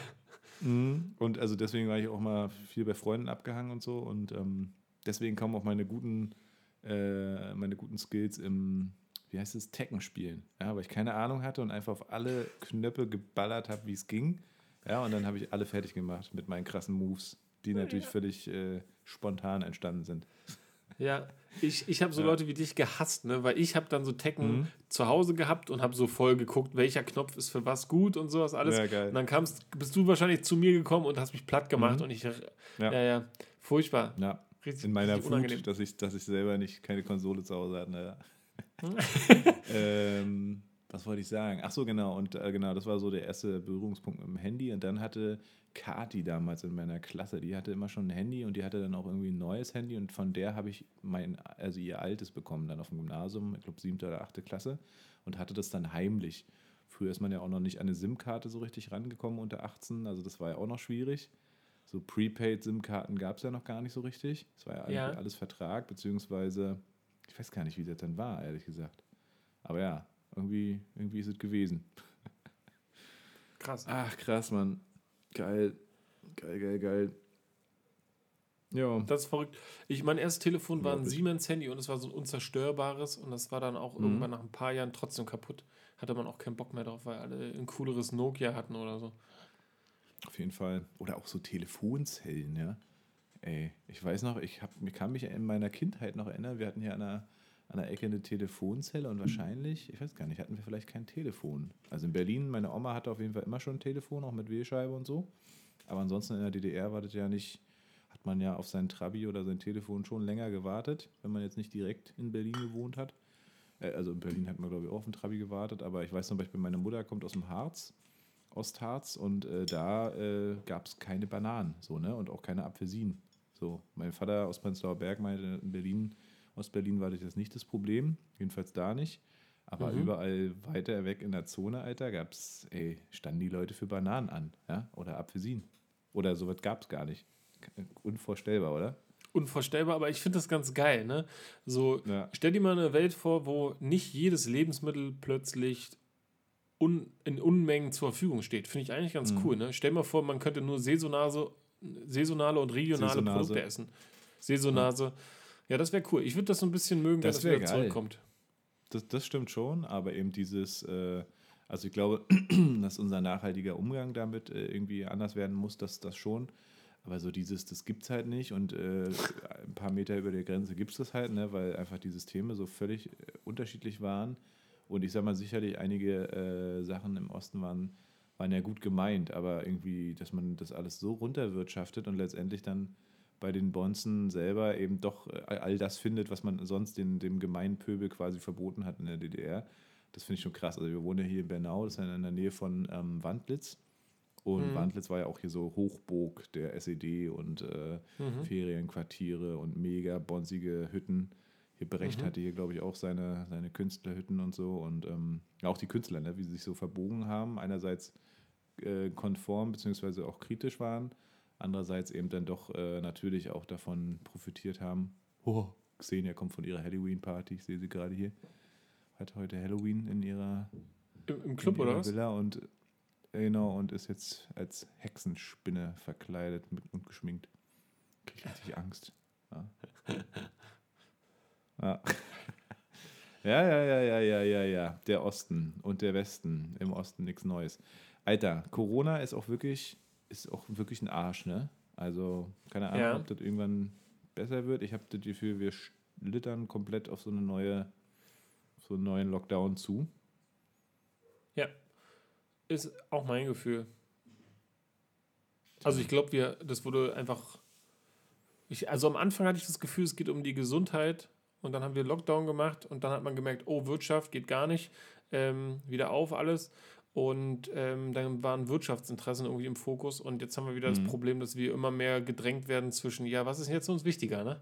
Mhm. Und also deswegen war ich auch mal viel bei Freunden abgehangen und so. Und ähm, deswegen kamen auch meine guten äh, meine guten Skills im, wie heißt es, Tekken spielen. Ja, weil ich keine Ahnung hatte und einfach auf alle Knöpfe geballert habe, wie es ging. Ja, und dann habe ich alle fertig gemacht mit meinen krassen Moves, die natürlich ja. völlig äh, spontan entstanden sind.
Ja, ich, ich habe so ja. Leute wie dich gehasst, ne? weil ich habe dann so Tekken mhm. zu Hause gehabt und habe so voll geguckt, welcher Knopf ist für was gut und sowas alles. Ja, geil. Und dann kamst, bist du wahrscheinlich zu mir gekommen und hast mich platt gemacht mhm. und ich, ja. ja, ja, furchtbar.
Ja, Richtig, in meiner Wut, dass ich, dass ich selber nicht keine Konsole zu Hause hatte. [laughs] Ähm, was wollte ich sagen? Ach so, genau. Und äh, genau, das war so der erste Berührungspunkt mit dem Handy. Und dann hatte Kati damals in meiner Klasse, die hatte immer schon ein Handy und die hatte dann auch irgendwie ein neues Handy. Und von der habe ich mein, also ihr altes bekommen, dann auf dem Gymnasium, ich glaube siebte oder achte Klasse. Und hatte das dann heimlich. Früher ist man ja auch noch nicht an eine SIM-Karte so richtig rangekommen unter 18. Also das war ja auch noch schwierig so Prepaid-SIM-Karten gab es ja noch gar nicht so richtig. Es war ja, ja, alles Vertrag, beziehungsweise, ich weiß gar nicht, wie das dann war, ehrlich gesagt. Aber ja, irgendwie, irgendwie ist es gewesen.
Krass.
Ach, krass, Mann. Geil. Geil, geil, geil.
Ja. Das ist verrückt. Ich, mein erstes Telefon war ein Siemens-Handy und es war so ein unzerstörbares und das war dann auch mhm. irgendwann nach ein paar Jahren trotzdem kaputt. Hatte man auch keinen Bock mehr drauf, weil alle ein cooleres Nokia hatten oder so.
Auf jeden Fall. Oder auch so Telefonzellen, ja. Ey, ich weiß noch, ich hab, ich kann mich in meiner Kindheit noch erinnern, wir hatten hier an der, an der Ecke eine Telefonzelle und wahrscheinlich, ich weiß gar nicht, hatten wir vielleicht kein Telefon. Also in Berlin, meine Oma hatte auf jeden Fall immer schon ein Telefon, auch mit Wählscheibe und so. Aber ansonsten in der DDR war das ja nicht, hat man ja auf sein Trabi oder sein Telefon schon länger gewartet, wenn man jetzt nicht direkt in Berlin gewohnt hat. Äh, also in Berlin hat man, glaube ich, auch auf ein Trabi gewartet, aber ich weiß zum Beispiel, meine Mutter kommt aus dem Harz Ostharz und äh, da äh, gab es keine Bananen so, ne? und auch keine Apfelsinen. So, mein Vater aus Prenzlauer Berg meinte, in Berlin, Ostberlin war das jetzt nicht das Problem, jedenfalls da nicht. Aber mhm. überall weiter weg in der Zone, Alter, gab's, ey, standen die Leute für Bananen an, ja? Oder Apfelsinen. Oder sowas gab es gar nicht. Unvorstellbar, oder?
Unvorstellbar, aber ich finde das ganz geil, ne? So, ja. stell dir mal eine Welt vor, wo nicht jedes Lebensmittel plötzlich un, in Unmengen zur Verfügung steht. Finde ich eigentlich ganz mhm. cool. Ne? Stell mal vor, man könnte nur saisonale, saisonale und regionale Saisonase. Produkte essen. Saisonase. Ja, ja das wäre cool. Ich würde das so ein bisschen mögen, das wenn das wieder geil. zurückkommt.
Das, das stimmt schon, aber eben dieses, äh, also ich glaube, [clears throat] dass unser nachhaltiger Umgang damit äh, irgendwie anders werden muss, dass das schon. Aber so dieses, das gibt es halt nicht und äh, ein paar Meter über der Grenze gibt es das halt, ne, weil einfach die Systeme so völlig äh, unterschiedlich waren. Und ich sag mal, sicherlich einige äh, Sachen im Osten waren, waren ja gut gemeint, aber irgendwie, dass man das alles so runterwirtschaftet und letztendlich dann bei den Bonzen selber eben doch äh, all das findet, was man sonst den, dem gemeinen Pöbel quasi verboten hat in der DDR. Das finde ich schon krass. Also wir wohnen ja hier in Bernau, das ist ja in der Nähe von ähm, Wandlitz. Und mhm. Wandlitz war ja auch hier so Hochburg der SED und äh, mhm. Ferienquartiere und mega bonsige Hütten. Hier Brecht mhm. hatte hier, glaube ich, auch seine, seine Künstlerhütten und so. Und ähm, auch die Künstler, ne, wie sie sich so verbogen haben. Einerseits äh, konform beziehungsweise auch kritisch waren. Andererseits eben dann doch äh, natürlich auch davon profitiert haben. Oh, Xenia kommt von ihrer Halloween-Party. Ich sehe sie gerade hier. Hat heute Halloween in ihrer
im, im Club oder was?
Villa und Genau, und ist jetzt als Hexenspinne verkleidet und geschminkt. Kriegt richtig Angst. Ja. [laughs] ja. Ja, ja, ja, ja, ja, ja, ja. Der Osten und der Westen. Im Osten nichts Neues. Alter, Corona ist auch wirklich, ist auch wirklich ein Arsch, ne? Also, keine Ahnung, ja. ob das irgendwann besser wird. Ich habe das Gefühl, wir schlittern komplett auf so eine neue, so einen neuen Lockdown zu.
Ja, ist auch mein Gefühl. Also ich glaube, wir, das wurde einfach. Ich, also am Anfang hatte ich das Gefühl, es geht um die Gesundheit und dann haben wir Lockdown gemacht und dann hat man gemerkt, oh, Wirtschaft geht gar nicht, ähm, wieder auf alles. Und ähm, dann waren Wirtschaftsinteressen irgendwie im Fokus und jetzt haben wir wieder mhm. das Problem, dass wir immer mehr gedrängt werden zwischen, ja, was ist jetzt uns wichtiger, ne?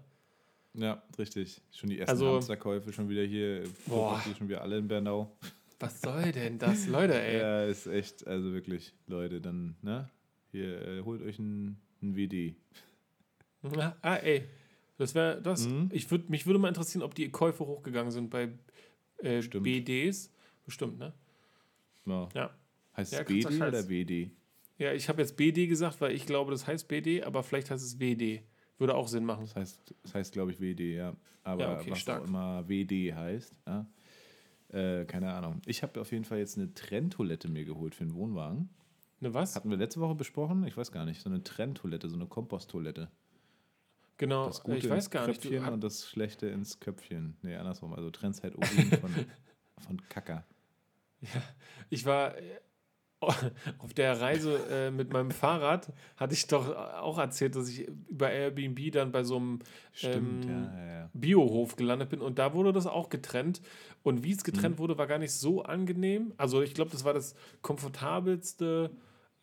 Ja, richtig. Schon die ersten also, Hamsterkäufe schon wieder hier, boah. schon wieder alle in Bernau.
Was soll denn das, Leute, ey?
Ja, ist echt, also wirklich, Leute, dann, ne? Hier, äh, holt euch ein, ein WD.
ah, ey. Das wäre das. Mhm. Ich würd, mich würde mal interessieren, ob die Käufe hochgegangen sind bei äh, BDs. Bestimmt, ne?
Ja. ja. Heißt es ja, BD oder BD?
Ja, ich habe jetzt BD gesagt, weil ich glaube, das heißt BD, aber vielleicht heißt es WD. Würde auch Sinn machen.
Das heißt, das heißt glaube ich, WD, ja. Aber ja, okay, was stark. auch immer WD heißt, ja. Äh, keine Ahnung. Ich habe auf jeden Fall jetzt eine Trenntoilette mir geholt für den Wohnwagen.
Eine was?
Hatten wir letzte Woche besprochen? Ich weiß gar nicht. So eine Trenntoilette, so eine Komposttoilette.
Genau, das Gute ich weiß gar
Kröpfchen nicht. Du, und das Schlechte ins Köpfchen. Nee, andersrum. Also trennst halt Urin [laughs] von, von Kacker.
Ja, ich war [laughs] auf der Reise äh, mit meinem Fahrrad hatte ich doch auch erzählt, dass ich über Airbnb dann bei so einem ähm, ja, ja. Biohof gelandet bin und da wurde das auch getrennt. Und wie es getrennt mhm. wurde, war gar nicht so angenehm. Also ich glaube, das war das komfortabelste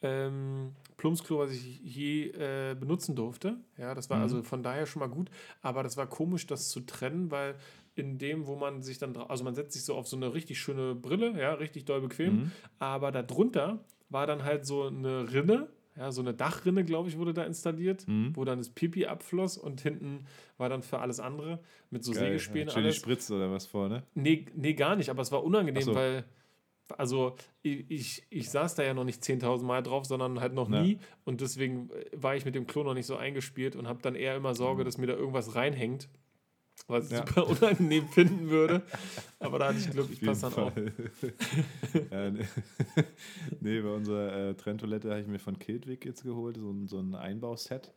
ähm, Plumpsklo, was ich je äh, benutzen durfte. Ja, das war mhm. also von daher schon mal gut. Aber das war komisch, das zu trennen, weil in dem, wo man sich dann, also man setzt sich so auf so eine richtig schöne Brille, ja, richtig doll bequem, mhm. aber darunter war dann halt so eine Rinne, ja, so eine Dachrinne, glaube ich, wurde da installiert, mhm. wo dann das Pipi abfloss und hinten war dann für alles andere mit so Geil, Sägespänen
ja, alles. Spritz oder was vorne?
Nee, nee, gar nicht, aber es war unangenehm, so. weil also ich, ich, ich, saß da ja noch nicht 10.000 Mal drauf, sondern halt noch ja. nie. Und deswegen war ich mit dem Klo noch nicht so eingespielt und habe dann eher immer Sorge, mhm. dass mir da irgendwas reinhängt was ich ja. super [laughs] unangenehm finden würde. Aber da hatte ich Glück, ich passe dann auf. [laughs]
ja, nee. [laughs] nee, bei unserer äh, Trenntoilette habe ich mir von Kiltwig jetzt geholt, so ein, so ein Einbauset.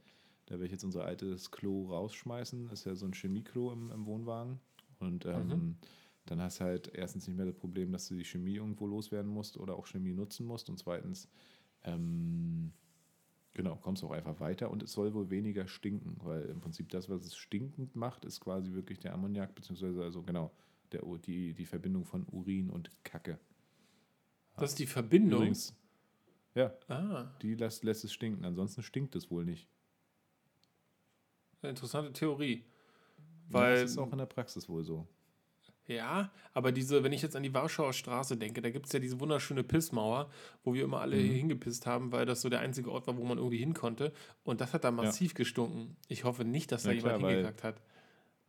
Da werde ich jetzt unser altes Klo rausschmeißen. Ist ja so ein Chemieklo im, im Wohnwagen. Und ähm, mhm. dann hast du halt erstens nicht mehr das Problem, dass du die Chemie irgendwo loswerden musst oder auch Chemie nutzen musst. Und zweitens, ähm, Genau, kommst auch einfach weiter und es soll wohl weniger stinken, weil im Prinzip das, was es stinkend macht, ist quasi wirklich der Ammoniak, beziehungsweise also genau, der, die, die Verbindung von Urin und Kacke.
Das ist die Verbindung? Übrigens,
ja, ah. die lässt, lässt es stinken, ansonsten stinkt es wohl nicht.
Interessante Theorie.
Weil, ja, das ist auch in der Praxis wohl so.
Ja, aber diese, wenn ich jetzt an die Warschauer Straße denke, da gibt es ja diese wunderschöne Pissmauer, wo wir immer alle mhm. hingepisst haben, weil das so der einzige Ort war, wo man irgendwie hin konnte. Und das hat da massiv ja. gestunken. Ich hoffe nicht, dass da jemand klar, hingekackt hat.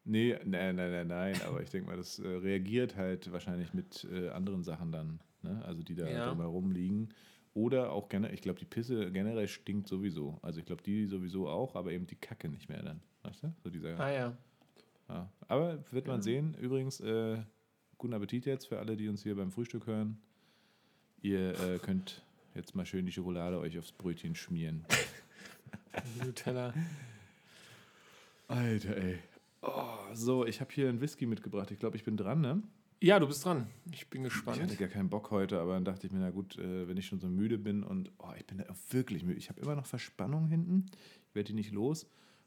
Nee, nein, nein, nein, nein, aber ich denke mal, das äh, reagiert halt wahrscheinlich mit äh, anderen Sachen dann, ne? also die da ja. drumherum liegen. Oder auch generell, ich glaube, die Pisse generell stinkt sowieso. Also ich glaube, die sowieso auch, aber eben die Kacke nicht mehr dann. Weißt du? So dieser,
ah ja.
Ja. Aber wird man sehen. Übrigens, äh, guten Appetit jetzt für alle, die uns hier beim Frühstück hören. Ihr äh, könnt jetzt mal schön die Schokolade euch aufs Brötchen schmieren. [laughs]
Nutella.
Alter, ey. Oh, so, ich habe hier einen Whisky mitgebracht. Ich glaube, ich bin dran, ne?
Ja, du bist dran. Ich bin gespannt.
Ich hatte gar keinen Bock heute, aber dann dachte ich mir, na gut, äh, wenn ich schon so müde bin und oh, ich bin wirklich müde. Ich habe immer noch Verspannung hinten. Ich werde die nicht los.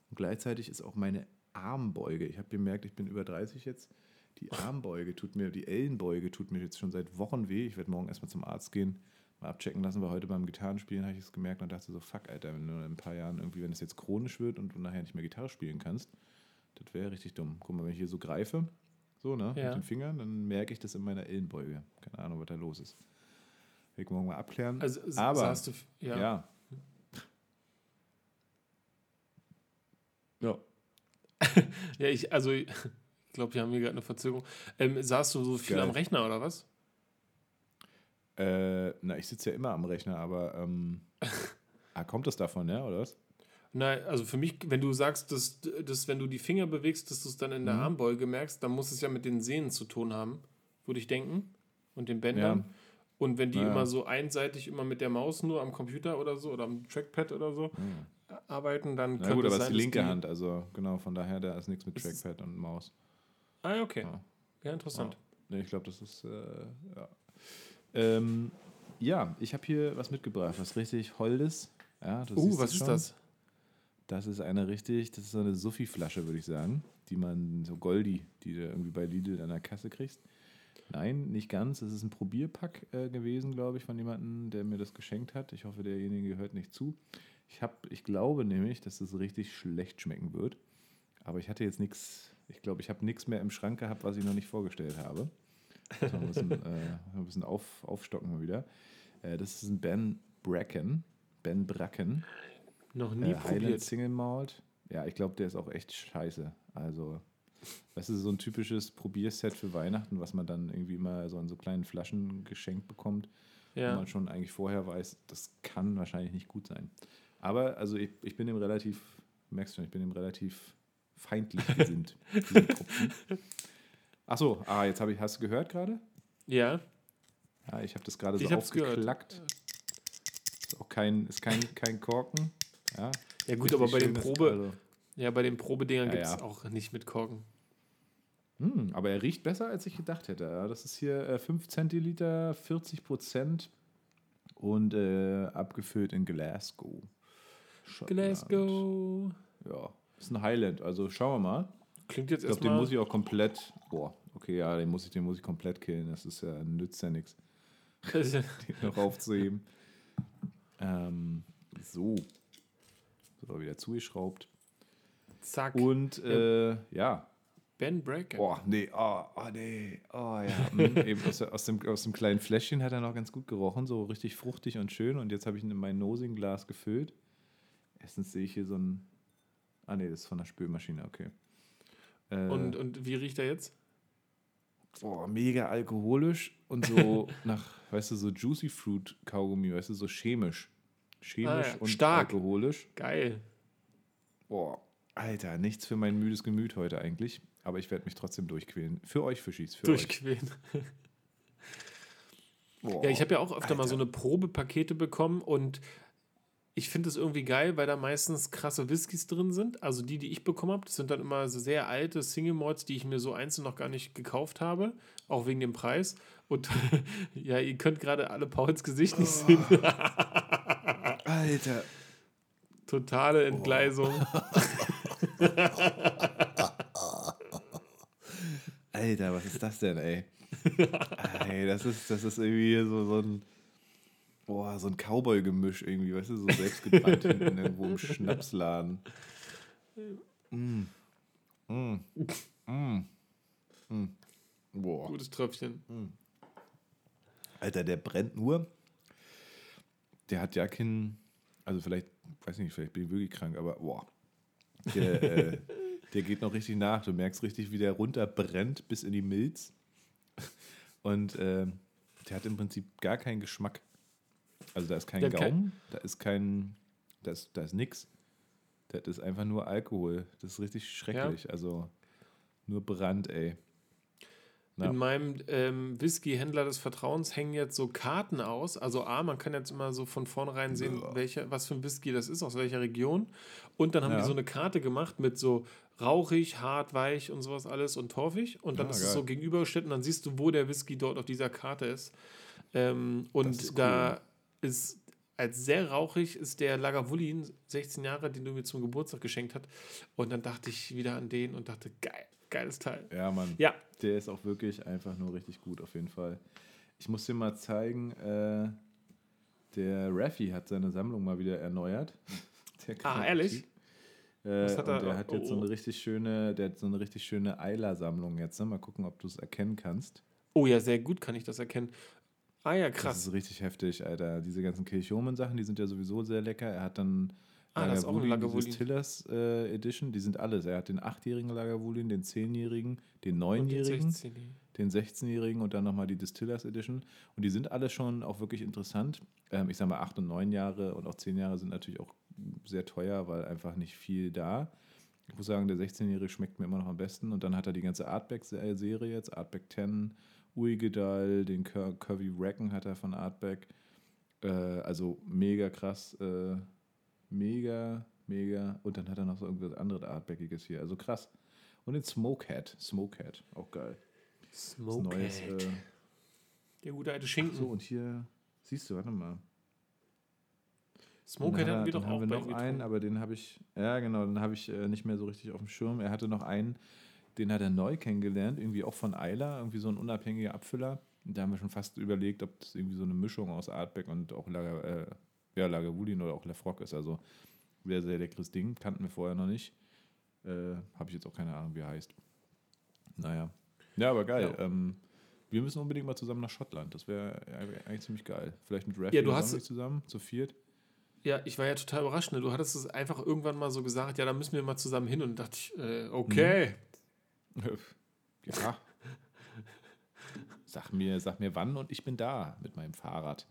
Und gleichzeitig ist auch meine Armbeuge. Ich habe gemerkt, ich bin über 30 jetzt. Die Armbeuge tut mir, die Ellenbeuge tut mir jetzt schon seit Wochen weh. Ich werde morgen erstmal zum Arzt gehen. mal abchecken lassen, weil heute beim Gitarrenspielen habe ich es gemerkt und dachte so, fuck, Alter, wenn du in ein paar Jahren irgendwie, wenn es jetzt chronisch wird und du nachher nicht mehr Gitarre spielen kannst, das wäre richtig dumm. Guck mal, wenn ich hier so greife, so, ne, ja. mit den Fingern, dann merke ich das in meiner Ellenbeuge. Keine Ahnung, was da los ist. Will ich morgen mal abklären. Also, Aber, du, ja. ja.
Ja. [laughs] ja, ich, also, ich glaube, wir haben hier gerade eine Verzögerung. Ähm, saßt du so viel Geil. am Rechner oder was?
Äh, na, ich sitze ja immer am Rechner, aber ähm, [laughs] ah, kommt das davon, ja, oder was?
Nein, also für mich, wenn du sagst, dass, dass wenn du die Finger bewegst, dass du es dann in der mhm. Armbeuge merkst, dann muss es ja mit den Sehnen zu tun haben, würde ich denken. Und den Bändern. Ja. Und wenn die ja. immer so einseitig immer mit der Maus nur am Computer oder so oder am Trackpad oder so mhm. Arbeiten, dann
Na gut, aber es ist die linke Hand, also genau, von daher, da ist nichts mit Trackpad und Maus.
Ah, okay. Ja, ja interessant.
Ja. Nee, ich glaube, das ist, äh, ja. Ähm, ja, ich habe hier was mitgebracht, was richtig Holdes. Ja,
uh, was ist das?
Das ist eine richtig, das ist so eine Suffi-Flasche, würde ich sagen, die man, so Goldi, die du irgendwie bei Lidl an der Kasse kriegst. Nein, nicht ganz. Es ist ein Probierpack äh, gewesen, glaube ich, von jemandem, der mir das geschenkt hat. Ich hoffe, derjenige gehört nicht zu. Ich, hab, ich glaube nämlich, dass das richtig schlecht schmecken wird. Aber ich hatte jetzt nichts, ich glaube, ich habe nichts mehr im Schrank gehabt, was ich noch nicht vorgestellt habe. Also ein bisschen, äh, ein bisschen auf, aufstocken mal wieder. Äh, das ist ein Ben Bracken. Ben Bracken.
Noch nie äh,
probiert. Highland Single Malt. Ja, ich glaube, der ist auch echt scheiße. Also, das ist so ein typisches Probierset für Weihnachten, was man dann irgendwie immer so in so kleinen Flaschen geschenkt bekommt. Ja. Wo man schon eigentlich vorher weiß, das kann wahrscheinlich nicht gut sein. Aber also ich, ich bin dem relativ, merkst du schon, ich bin dem relativ feindlich gesinnt. [laughs] Achso, ah, jetzt habe ich, hast du gehört gerade?
Ja.
Ja, ich habe das gerade so aufgeklackt. Ist auch kein, ist kein, kein Korken. Ja,
ja gut, aber bei den Probe, also. ja, bei den Probedingern ja, gibt es ja. auch nicht mit Korken.
Hm, aber er riecht besser, als ich gedacht hätte. Das ist hier äh, 5 Zentiliter, 40 Prozent und äh, abgefüllt in Glasgow.
Glasgow.
Ja, ist ein Highland. Also schauen wir mal.
Klingt jetzt
erstmal. Ich glaube, den muss ich auch komplett. Boah, Okay, ja, den muss ich, den muss ich komplett killen. Das ist ja, nützt ja nichts. [laughs] [laughs] den noch aufzuheben. Ähm, so. So, wieder zugeschraubt.
Zack.
Und äh, ja.
Ben Bracken.
Boah, nee, oh, oh nee, oh ja. Hm, [laughs] eben aus, aus, dem, aus dem kleinen Fläschchen hat er noch ganz gut gerochen, so richtig fruchtig und schön. Und jetzt habe ich ihn in mein Nosing-Glas gefüllt. Erstens sehe ich hier so ein. Ah, nee, das ist von der Spülmaschine, okay.
Äh, und, und wie riecht er jetzt?
boah, mega alkoholisch und so [laughs] nach, weißt du, so Juicy Fruit Kaugummi, weißt du, so chemisch. Chemisch ah, ja. und
Stark.
alkoholisch.
Geil.
Boah, Alter, nichts für mein müdes Gemüt heute eigentlich. Aber ich werde mich trotzdem durchquälen. Für euch, Fischis. Für
durchquälen. Boah, ja, ich habe ja auch öfter Alter. mal so eine Probepakete bekommen und ich finde es irgendwie geil, weil da meistens krasse Whiskys drin sind. Also die, die ich bekommen habe, das sind dann immer so sehr alte Single Malts, die ich mir so einzeln noch gar nicht gekauft habe, auch wegen dem Preis. Und [laughs] ja, ihr könnt gerade alle Pauls Gesicht nicht oh. sehen.
Alter. [laughs]
Totale Entgleisung. [laughs]
Alter, was ist das denn, ey? ey, das ist, das ist irgendwie so, so ein Boah, so ein Cowboy-Gemisch irgendwie, weißt du, so selbstgebrannt [laughs] hinten irgendwo im Schnapsladen. Mm. Mm. Mm. Mm.
Boah. Gutes Tröpfchen. Mm.
Alter, der brennt nur. Der hat ja keinen, also vielleicht, weiß nicht, vielleicht bin ich wirklich krank, aber boah. Der, äh, [laughs] der geht noch richtig nach. Du merkst richtig, wie der runterbrennt bis in die Milz. Und äh, der hat im Prinzip gar keinen Geschmack. Also da ist kein Gaumen, kein da ist kein, da ist, da ist nix. Das ist einfach nur Alkohol. Das ist richtig schrecklich. Ja. Also nur Brand, ey.
Na. In meinem ähm, Whisky-Händler des Vertrauens hängen jetzt so Karten aus. Also A, man kann jetzt immer so von vornherein sehen, welche, was für ein Whisky das ist, aus welcher Region. Und dann haben ja. die so eine Karte gemacht mit so rauchig, hart, weich und sowas alles und torfig. Und dann ja, ist geil. es so gegenübergestellt und dann siehst du, wo der Whisky dort auf dieser Karte ist. Ähm, und ist cool. da ist als sehr rauchig ist der Lagavulin, 16 Jahre, den du mir zum Geburtstag geschenkt hast. Und dann dachte ich wieder an den und dachte, geil, geiles Teil.
Ja, Mann.
Ja.
Der ist auch wirklich einfach nur richtig gut, auf jeden Fall. Ich muss dir mal zeigen, äh, Der Raffi hat seine Sammlung mal wieder erneuert. [laughs]
ah, ehrlich?
Äh, Was hat er? Der hat jetzt so eine oh. richtig schöne, der hat so eine richtig schöne Eiler-Sammlung jetzt. Ne? Mal gucken, ob du es erkennen kannst.
Oh ja, sehr gut kann ich das erkennen. Ah ja, krass.
Das ist richtig heftig, Alter. Diese ganzen Kirchhomen-Sachen, die sind ja sowieso sehr lecker. Er hat dann ah, auch ein Lagavulin. Tillers äh, Edition, die sind alles. Er hat den 8-jährigen Lagavulin, den 10-jährigen, den 9-jährigen, den 16-jährigen und dann nochmal die Distillers Edition. Und die sind alle schon auch wirklich interessant. Ähm, ich sag mal, 8 und 9 Jahre und auch 10 Jahre sind natürlich auch sehr teuer, weil einfach nicht viel da. Ich muss sagen, der 16-Jährige schmeckt mir immer noch am besten. Und dann hat er die ganze Artback-Serie jetzt, Artback 10, Uigedal, den Cur Curvy Racken hat er von Artback. Äh, also mega krass, äh, mega, mega. Und dann hat er noch so irgendwas anderes Artbackiges hier. Also krass. Und den Smokehead, Smokehead, auch geil. Smokehead.
Äh, der gute alte Schinken.
so, und hier, siehst du, warte mal. Smokehead hatten wir doch auch. Haben wir noch einen, aber den habe ich, ja genau, den habe ich äh, nicht mehr so richtig auf dem Schirm. Er hatte noch einen, den hat er neu kennengelernt, irgendwie auch von Eiler, irgendwie so ein unabhängiger Abfüller. Und da haben wir schon fast überlegt, ob das irgendwie so eine Mischung aus Artback und auch Lager, äh, ja, Lagavulin oder auch Lefrock ist. Also sehr, sehr leckeres Ding, kannten wir vorher noch nicht. Äh, habe ich jetzt auch keine Ahnung, wie er heißt. Naja. Ja, aber geil. Ja. Ähm, wir müssen unbedingt mal zusammen nach Schottland. Das wäre eigentlich ziemlich geil. Vielleicht mit Raffi
ja, du hast
zusammen, zu viert.
Ja, ich war ja total überrascht. Ne? Du hattest es einfach irgendwann mal so gesagt, ja, da müssen wir mal zusammen hin. Und dachte ich, äh, okay.
Mhm. Ja. sag, mir, sag mir wann und ich bin da mit meinem Fahrrad.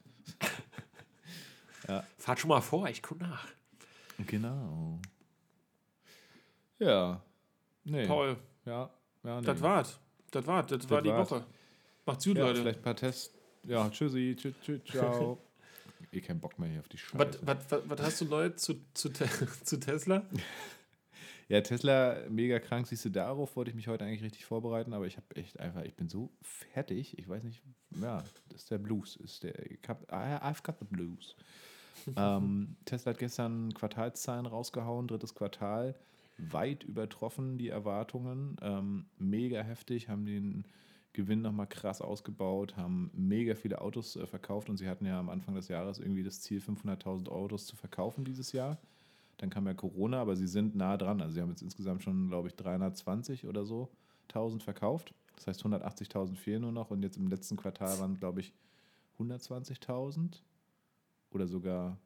ja. Fahrt schon mal vor, ich gucke nach.
Genau. Ja.
Nee. Paul.
Ja. ja
nee. Das war's. Das war's. Das, das war die Woche. Macht's gut,
ja,
Leute.
Vielleicht ein paar Tests. Ja, tschüssi. Tschüss, tschüss, ciao. [laughs] eh keinen Bock mehr hier auf die
Scheiße. Was hast du neu zu, zu, [laughs] zu Tesla?
Ja, Tesla, mega krank. Siehst du, darauf wollte ich mich heute eigentlich richtig vorbereiten, aber ich habe echt einfach, ich bin so fertig. Ich weiß nicht, ja, das ist der Blues. Ist der, I've got the blues. [laughs] ähm, Tesla hat gestern Quartalszahlen rausgehauen, drittes Quartal, weit übertroffen die Erwartungen. Ähm, mega heftig, haben den Gewinn nochmal krass ausgebaut, haben mega viele Autos äh, verkauft und sie hatten ja am Anfang des Jahres irgendwie das Ziel, 500.000 Autos zu verkaufen dieses Jahr. Dann kam ja Corona, aber sie sind nah dran. Also sie haben jetzt insgesamt schon, glaube ich, 320 oder so 1000 verkauft. Das heißt, 180.000 fehlen nur noch und jetzt im letzten Quartal waren, glaube ich, 120.000 oder sogar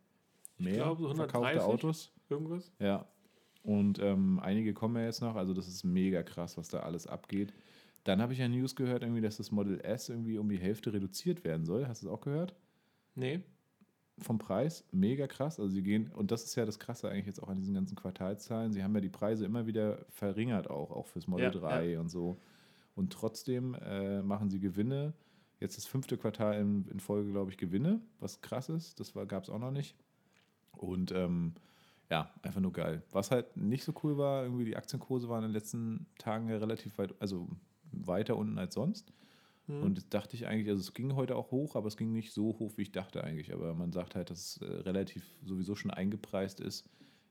mehr ich glaube, verkaufte Autos.
Irgendwas?
Ja. Und ähm, einige kommen ja jetzt noch. Also das ist mega krass, was da alles abgeht. Dann habe ich ja News gehört, irgendwie, dass das Model S irgendwie um die Hälfte reduziert werden soll. Hast du das auch gehört?
Nee.
Vom Preis, mega krass. Also sie gehen, und das ist ja das Krasse eigentlich jetzt auch an diesen ganzen Quartalzahlen, sie haben ja die Preise immer wieder verringert auch, auch fürs Model ja, 3 ja. und so. Und trotzdem äh, machen sie Gewinne. Jetzt das fünfte Quartal in, in Folge, glaube ich, Gewinne, was krass ist. Das gab es auch noch nicht. Und ähm, ja, einfach nur geil. Was halt nicht so cool war, irgendwie die Aktienkurse waren in den letzten Tagen ja relativ weit, also weiter unten als sonst. Mhm. Und dachte ich eigentlich, also es ging heute auch hoch, aber es ging nicht so hoch, wie ich dachte eigentlich. Aber man sagt halt, dass es äh, relativ sowieso schon eingepreist ist,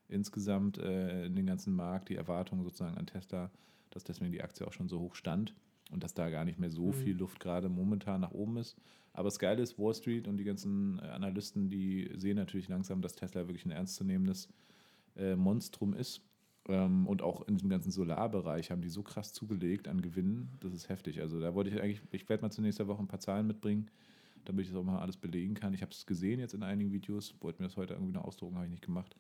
insgesamt äh, in den ganzen Markt, die Erwartungen sozusagen an Tesla, dass deswegen die Aktie auch schon so hoch stand und dass da gar nicht mehr so mhm. viel Luft gerade momentan nach oben ist. Aber das Geile ist, Wall Street und die ganzen äh, Analysten, die sehen natürlich langsam, dass Tesla wirklich ein ernstzunehmendes äh, Monstrum ist und auch in diesem ganzen Solarbereich haben die so krass zugelegt an Gewinnen, das ist heftig. Also da wollte ich eigentlich, ich werde mal zur nächsten Woche ein paar Zahlen mitbringen, damit ich das auch mal alles belegen kann. Ich habe es gesehen jetzt in einigen Videos, wollte mir das heute irgendwie noch ausdrucken, habe ich nicht gemacht.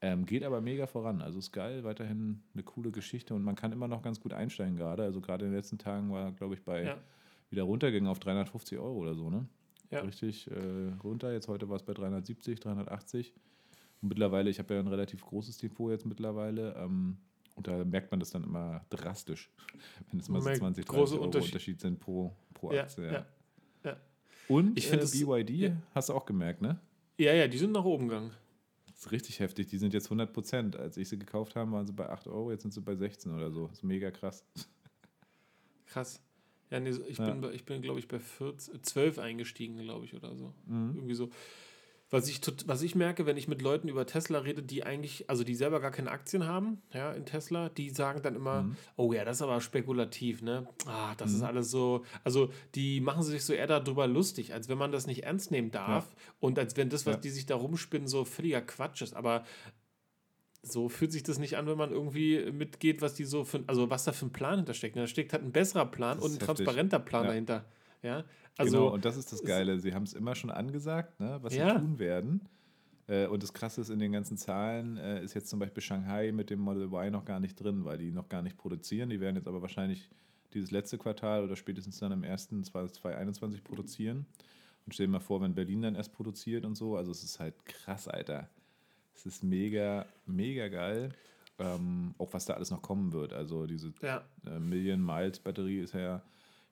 Ähm, geht aber mega voran. Also ist geil, weiterhin eine coole Geschichte und man kann immer noch ganz gut einsteigen gerade. Also gerade in den letzten Tagen war, glaube ich, bei ja. wieder runtergegangen auf 350 Euro oder so, ne? Ja. Richtig äh, runter. Jetzt heute war es bei 370, 380. Und mittlerweile, ich habe ja ein relativ großes Depot jetzt mittlerweile. Ähm, und da merkt man das dann immer drastisch, [laughs] wenn es mal so 20, 30 Euro Unterschied. Unterschied sind pro, pro Aktie. Ja, ja. ja. Und ich äh, BYD ja. hast du auch gemerkt, ne?
Ja, ja, die sind nach oben gegangen.
Das ist richtig heftig. Die sind jetzt 100 Prozent. Als ich sie gekauft habe, waren sie bei 8 Euro, jetzt sind sie bei 16 oder so. Das ist mega krass.
Krass. Ja, nee, ich, bin, ich bin, glaube ich, bei 14, 12 eingestiegen, glaube ich, oder so. Mhm. Irgendwie so. Was ich, was ich merke, wenn ich mit Leuten über Tesla rede, die eigentlich, also die selber gar keine Aktien haben, ja, in Tesla, die sagen dann immer, mhm. oh ja, das ist aber spekulativ, ne? Ah, das mhm. ist alles so, also die machen sich so eher darüber lustig, als wenn man das nicht ernst nehmen darf ja. und als wenn das, was ja. die sich da rumspinnen, so völliger Quatsch ist. Aber so fühlt sich das nicht an, wenn man irgendwie mitgeht, was die so für, also was da für ein Plan hintersteckt. Da steckt halt ein besserer Plan und ein transparenter Plan ja. dahinter. Ja,
also, genau, und das ist das Geile. Sie haben es immer schon angesagt, ne, was ja. sie tun werden. Äh, und das Krasse ist, in den ganzen Zahlen äh, ist jetzt zum Beispiel Shanghai mit dem Model Y noch gar nicht drin, weil die noch gar nicht produzieren. Die werden jetzt aber wahrscheinlich dieses letzte Quartal oder spätestens dann im ersten 2021 produzieren. Und stell dir mal vor, wenn Berlin dann erst produziert und so. Also es ist halt krass, Alter. Es ist mega, mega geil. Ähm, auch was da alles noch kommen wird. Also diese ja. äh, Million Miles Batterie ist ja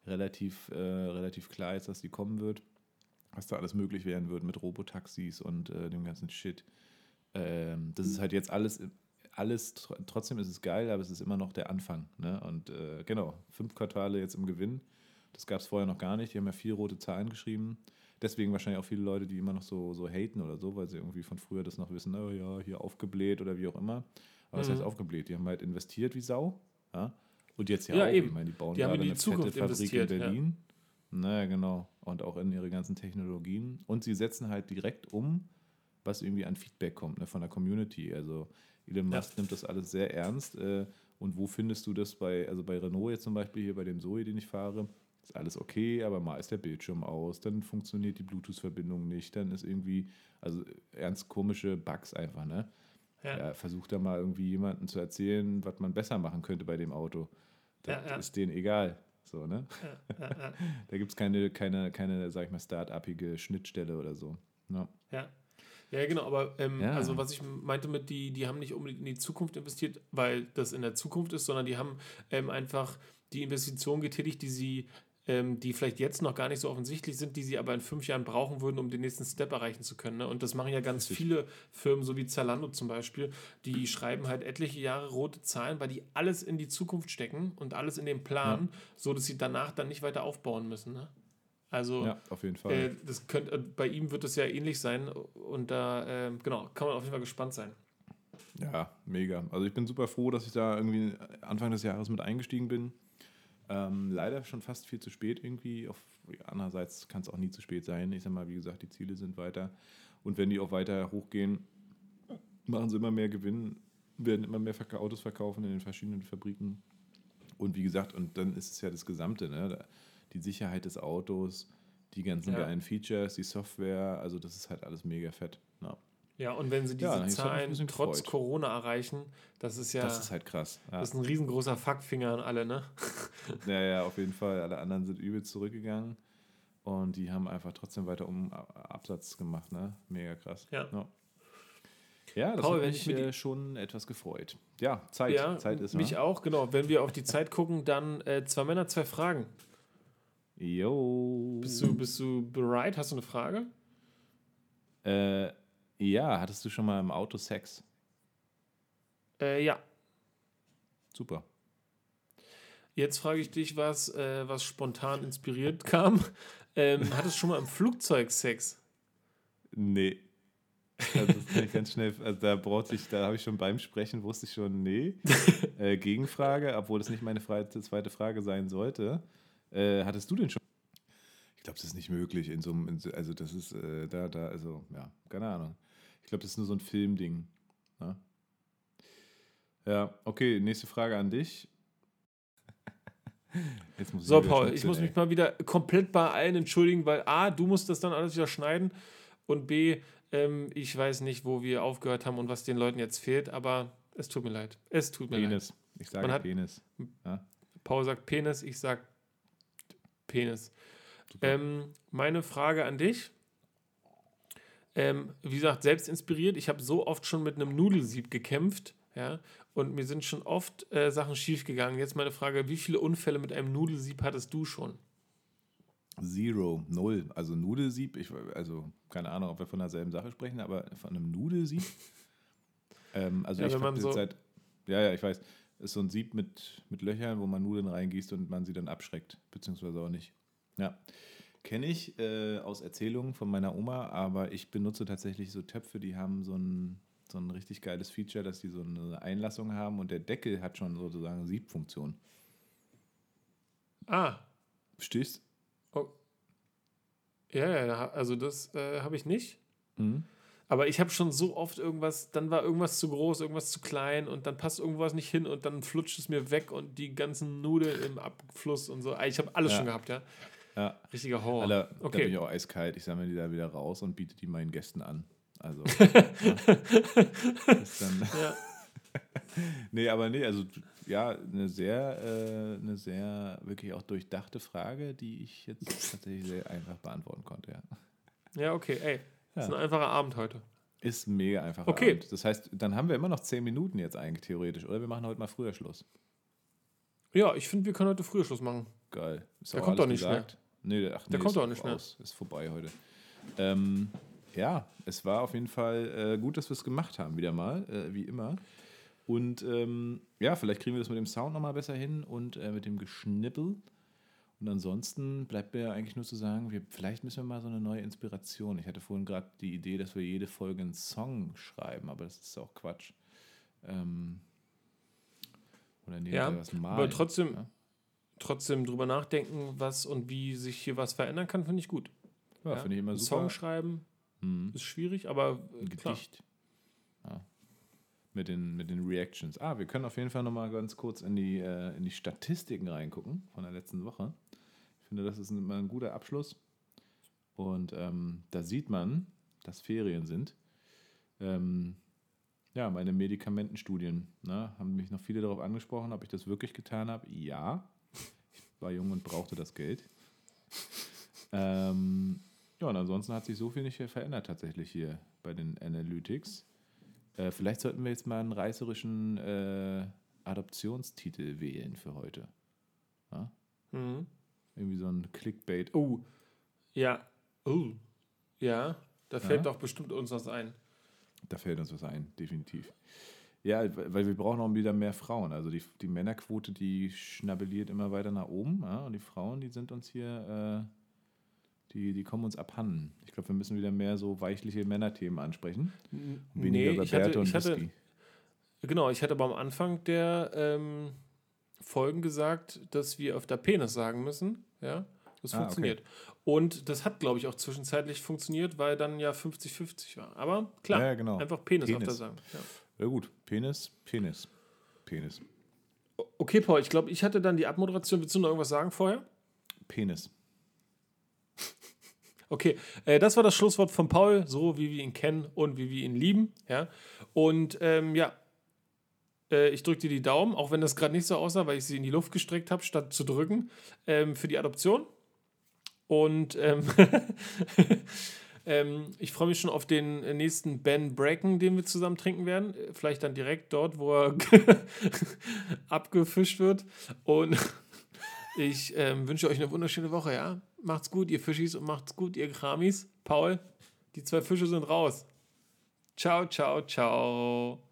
relativ, äh, relativ klar ist, dass die kommen wird. Was da alles möglich werden wird mit Robotaxis und äh, dem ganzen Shit. Ähm, das ist halt jetzt alles, alles, trotzdem ist es geil, aber es ist immer noch der Anfang. Ne? Und äh, genau, fünf Quartale jetzt im Gewinn. Das gab es vorher noch gar nicht. Die haben ja vier rote Zahlen geschrieben. Deswegen wahrscheinlich auch viele Leute, die immer noch so, so haten oder so, weil sie irgendwie von früher das noch wissen, oh ja, hier aufgebläht oder wie auch immer. Aber mhm. was heißt aufgebläht? Die haben halt investiert wie Sau. Ja? Und jetzt ja, ja auch. Eben. Ich meine, die bauen die gerade eine Zukunft fette Fabrik in Berlin. Ja. Naja, genau. Und auch in ihre ganzen Technologien. Und sie setzen halt direkt um, was irgendwie an Feedback kommt ne, von der Community. Also Elon Musk ja. nimmt das alles sehr ernst. Äh, und wo findest du das bei, also bei Renault jetzt zum Beispiel, hier bei dem Zoe, den ich fahre, ist alles okay, aber mal ist der Bildschirm aus, dann funktioniert die Bluetooth-Verbindung nicht, dann ist irgendwie, also ernst komische Bugs einfach, ne? Ja. ja versucht da mal irgendwie jemanden zu erzählen, was man besser machen könnte bei dem Auto. Das ja, ja. ist denen egal. So, ne? Ja, [laughs] da gibt es keine, keine, keine, sag ich mal, start-upige Schnittstelle oder so.
Ja. ja. Ja, genau, aber ähm, also was ich meinte mit, die, die haben nicht unbedingt in die Zukunft investiert, weil das in der Zukunft ist, sondern die haben ähm, einfach die Investition getätigt, die sie ähm, die vielleicht jetzt noch gar nicht so offensichtlich sind, die sie aber in fünf Jahren brauchen würden, um den nächsten Step erreichen zu können. Ne? Und das machen ja ganz viele Firmen, so wie Zalando zum Beispiel, die schreiben halt etliche Jahre rote Zahlen, weil die alles in die Zukunft stecken und alles in den Plan, ja. so dass sie danach dann nicht weiter aufbauen müssen. Ne? Also,
ja, auf jeden Fall.
Äh, das könnt, äh, bei ihm wird es ja ähnlich sein und da, äh, genau, kann man auf jeden Fall gespannt sein.
Ja, mega. Also ich bin super froh, dass ich da irgendwie Anfang des Jahres mit eingestiegen bin. Ähm, leider schon fast viel zu spät irgendwie. Auf, andererseits kann es auch nie zu spät sein. Ich sag mal, wie gesagt, die Ziele sind weiter. Und wenn die auch weiter hochgehen, machen sie immer mehr Gewinn, werden immer mehr Autos verkaufen in den verschiedenen Fabriken. Und wie gesagt, und dann ist es ja das Gesamte, ne? Die Sicherheit des Autos, die ganzen ja. geilen Features, die Software, also das ist halt alles mega fett. Ja.
Ja, und wenn sie diese ja, Zahlen trotz gefreut. Corona erreichen, das ist ja.
Das ist halt krass.
Ja. Das ist ein riesengroßer Fuckfinger an alle, ne? [laughs]
ja, ja, auf jeden Fall. Alle anderen sind übel zurückgegangen und die haben einfach trotzdem weiter um Absatz gemacht, ne? Mega krass. Ja. Ja, ja das Paul, hat mich äh, schon etwas gefreut. Ja, Zeit. Ja, Zeit
ist Mich ne? auch, genau. Wenn wir auf die Zeit gucken, dann äh, zwei Männer, zwei Fragen. Jo. Bist du, bist du bereit? Hast du eine Frage?
Äh. Ja, hattest du schon mal im Auto Sex?
Äh, ja.
Super.
Jetzt frage ich dich was, äh, was spontan inspiriert kam. Ähm, [laughs] hattest du schon mal im Flugzeug Sex?
Nee. [laughs] Also das kann ich ganz schnell, also da brauchte ich, da habe ich schon beim Sprechen, wusste ich schon, nee. [laughs] Äh, Gegenfrage, obwohl das nicht meine zweite Frage sein sollte. Äh, hattest du denn schon? Ich glaube, das ist nicht möglich in so einem, also das ist äh, da, da, also ja, keine Ahnung. Ich glaube, das ist nur so ein Filmding. Ne? Ja, okay, nächste Frage an dich. [laughs]
so, Paul, ich muss mich mal wieder komplett bei allen entschuldigen, weil A, du musst das dann alles wieder schneiden und B, ähm, ich weiß nicht, wo wir aufgehört haben und was den Leuten jetzt fehlt, aber es tut mir leid. Es tut mir Penis. leid. Ich sage hat, Penis. Ja. Paul sagt Penis, ich sage Penis. Ähm, meine Frage an dich. Ähm, wie gesagt, selbst inspiriert. Ich habe so oft schon mit einem Nudelsieb gekämpft, ja, und mir sind schon oft äh, Sachen schiefgegangen. Jetzt meine Frage: Wie viele Unfälle mit einem Nudelsieb hattest du schon?
Zero, null. Also Nudelsieb, ich, also keine Ahnung, ob wir von derselben Sache sprechen, aber von einem Nudelsieb. [laughs] ähm, also ja, ich habe so seit, ja, ja, ich weiß, ist so ein Sieb mit, mit Löchern, wo man Nudeln reingießt und man sie dann abschreckt, beziehungsweise auch nicht. Ja. Kenne ich äh, aus Erzählungen von meiner Oma, aber ich benutze tatsächlich so Töpfe, die haben so ein, so ein richtig geiles Feature, dass die so eine Einlassung haben und der Deckel hat schon sozusagen Siebfunktion.
Ah.
Verstehst?
Oh. Ja, ja, also das äh, habe ich nicht. Mhm. Aber ich habe schon so oft irgendwas, dann war irgendwas zu groß, irgendwas zu klein und dann passt irgendwas nicht hin und dann flutscht es mir weg und die ganzen Nudeln im Abfluss und so. Ich habe alles ja. schon gehabt, ja.
Ja.
Richtiger Horror.
Alter, okay. Da bin ich auch eiskalt. Ich sammle die da wieder raus und biete die meinen Gästen an. Also. [laughs] ja. [laughs] nee, aber nee, also ja, eine sehr, äh, eine sehr wirklich auch durchdachte Frage, die ich jetzt tatsächlich sehr einfach beantworten konnte, ja.
Ja, okay, ey. Ja. Ist ein einfacher Abend heute.
Ist ein mega einfacher
okay.
Abend. Das heißt, dann haben wir immer noch zehn Minuten jetzt eigentlich theoretisch, oder wir machen heute mal früher Schluss.
Ja, ich finde, wir können heute früher Schluss machen.
Geil.
Ist der kommt doch nicht gesagt? mehr.
Nee, ach, nee,
der kommt auch nicht mehr.
Ist vorbei heute. Ähm, ja, es war auf jeden Fall äh, gut, dass wir es gemacht haben, wieder mal, äh, wie immer. Und ähm, ja, vielleicht kriegen wir das mit dem Sound nochmal besser hin und äh, mit dem Geschnippel. Und ansonsten bleibt mir eigentlich nur zu sagen, wir, vielleicht müssen wir mal so eine neue Inspiration. Ich hatte vorhin gerade die Idee, dass wir jede Folge einen Song schreiben, aber das ist auch Quatsch. Ähm,
oder ja, was malen. Aber trotzdem, ja? Trotzdem drüber nachdenken, was und wie sich hier was verändern kann, finde ich gut.
Ja, ja? finde ich immer
super. Song schreiben mhm. ist schwierig, aber
Ein Gedicht. Ja. Mit den, mit den Reactions. Ah, wir können auf jeden Fall nochmal ganz kurz in die, äh, in die Statistiken reingucken von der letzten Woche. Ich finde, das ist immer ein guter Abschluss. Und ähm, da sieht man, dass Ferien sind. Ähm, ja, meine Medikamentenstudien. Ne, haben mich noch viele darauf angesprochen, ob ich das wirklich getan habe. Ja, war jung und brauchte das Geld. [laughs] ähm, ja, und ansonsten hat sich so viel nicht verändert tatsächlich hier bei den Analytics. Äh, vielleicht sollten wir jetzt mal einen reißerischen äh, Adoptionstitel wählen für heute. Ja? Mhm. Irgendwie so ein Clickbait.
Oh, ja. Oh, ja. Da fällt ja? doch bestimmt uns was ein.
Da fällt uns was ein, definitiv. Ja, weil wir brauchen auch wieder mehr Frauen. Also die, die Männerquote, die schnabelliert immer weiter nach oben. Ja? Und die Frauen, die sind uns hier, äh, die, die kommen uns abhanden. Ich glaube, wir müssen wieder mehr so weichliche Männerthemen ansprechen. Und weniger
nee, über Bärte und hatte, Whisky. Genau, ich hatte aber am Anfang der ähm, Folgen gesagt, dass wir auf der Penis sagen müssen. Ja, das ah, funktioniert. Okay. Und das hat, glaube ich, auch zwischenzeitlich funktioniert, weil dann ja 50-50 war. Aber klar,
ja, genau.
einfach Penis, Penis. auf der sagen.
Ja. Ja gut, Penis, Penis, Penis.
Okay, Paul, ich glaube, ich hatte dann die Abmoderation. Willst du noch irgendwas sagen vorher?
Penis. [laughs]
Okay, äh, das war das Schlusswort von Paul, so wie wir ihn kennen und wie wir ihn lieben. Ja? Und ähm, ja, äh, ich drücke dir die Daumen, auch wenn das gerade nicht so aussah, weil ich sie in die Luft gestreckt habe, statt zu drücken, ähm, für die Adoption. Und ähm, [laughs] Ähm, ich freue mich schon auf den äh, nächsten Ben Bracken, den wir zusammen trinken werden. Vielleicht dann direkt dort, wo er [laughs] abgefischt wird. Und [laughs] ich ähm, wünsche euch eine wunderschöne Woche, ja? Macht's gut, ihr Fischis, und macht's gut, ihr Kramis. Paul, die zwei Fische sind raus. Ciao, ciao, ciao.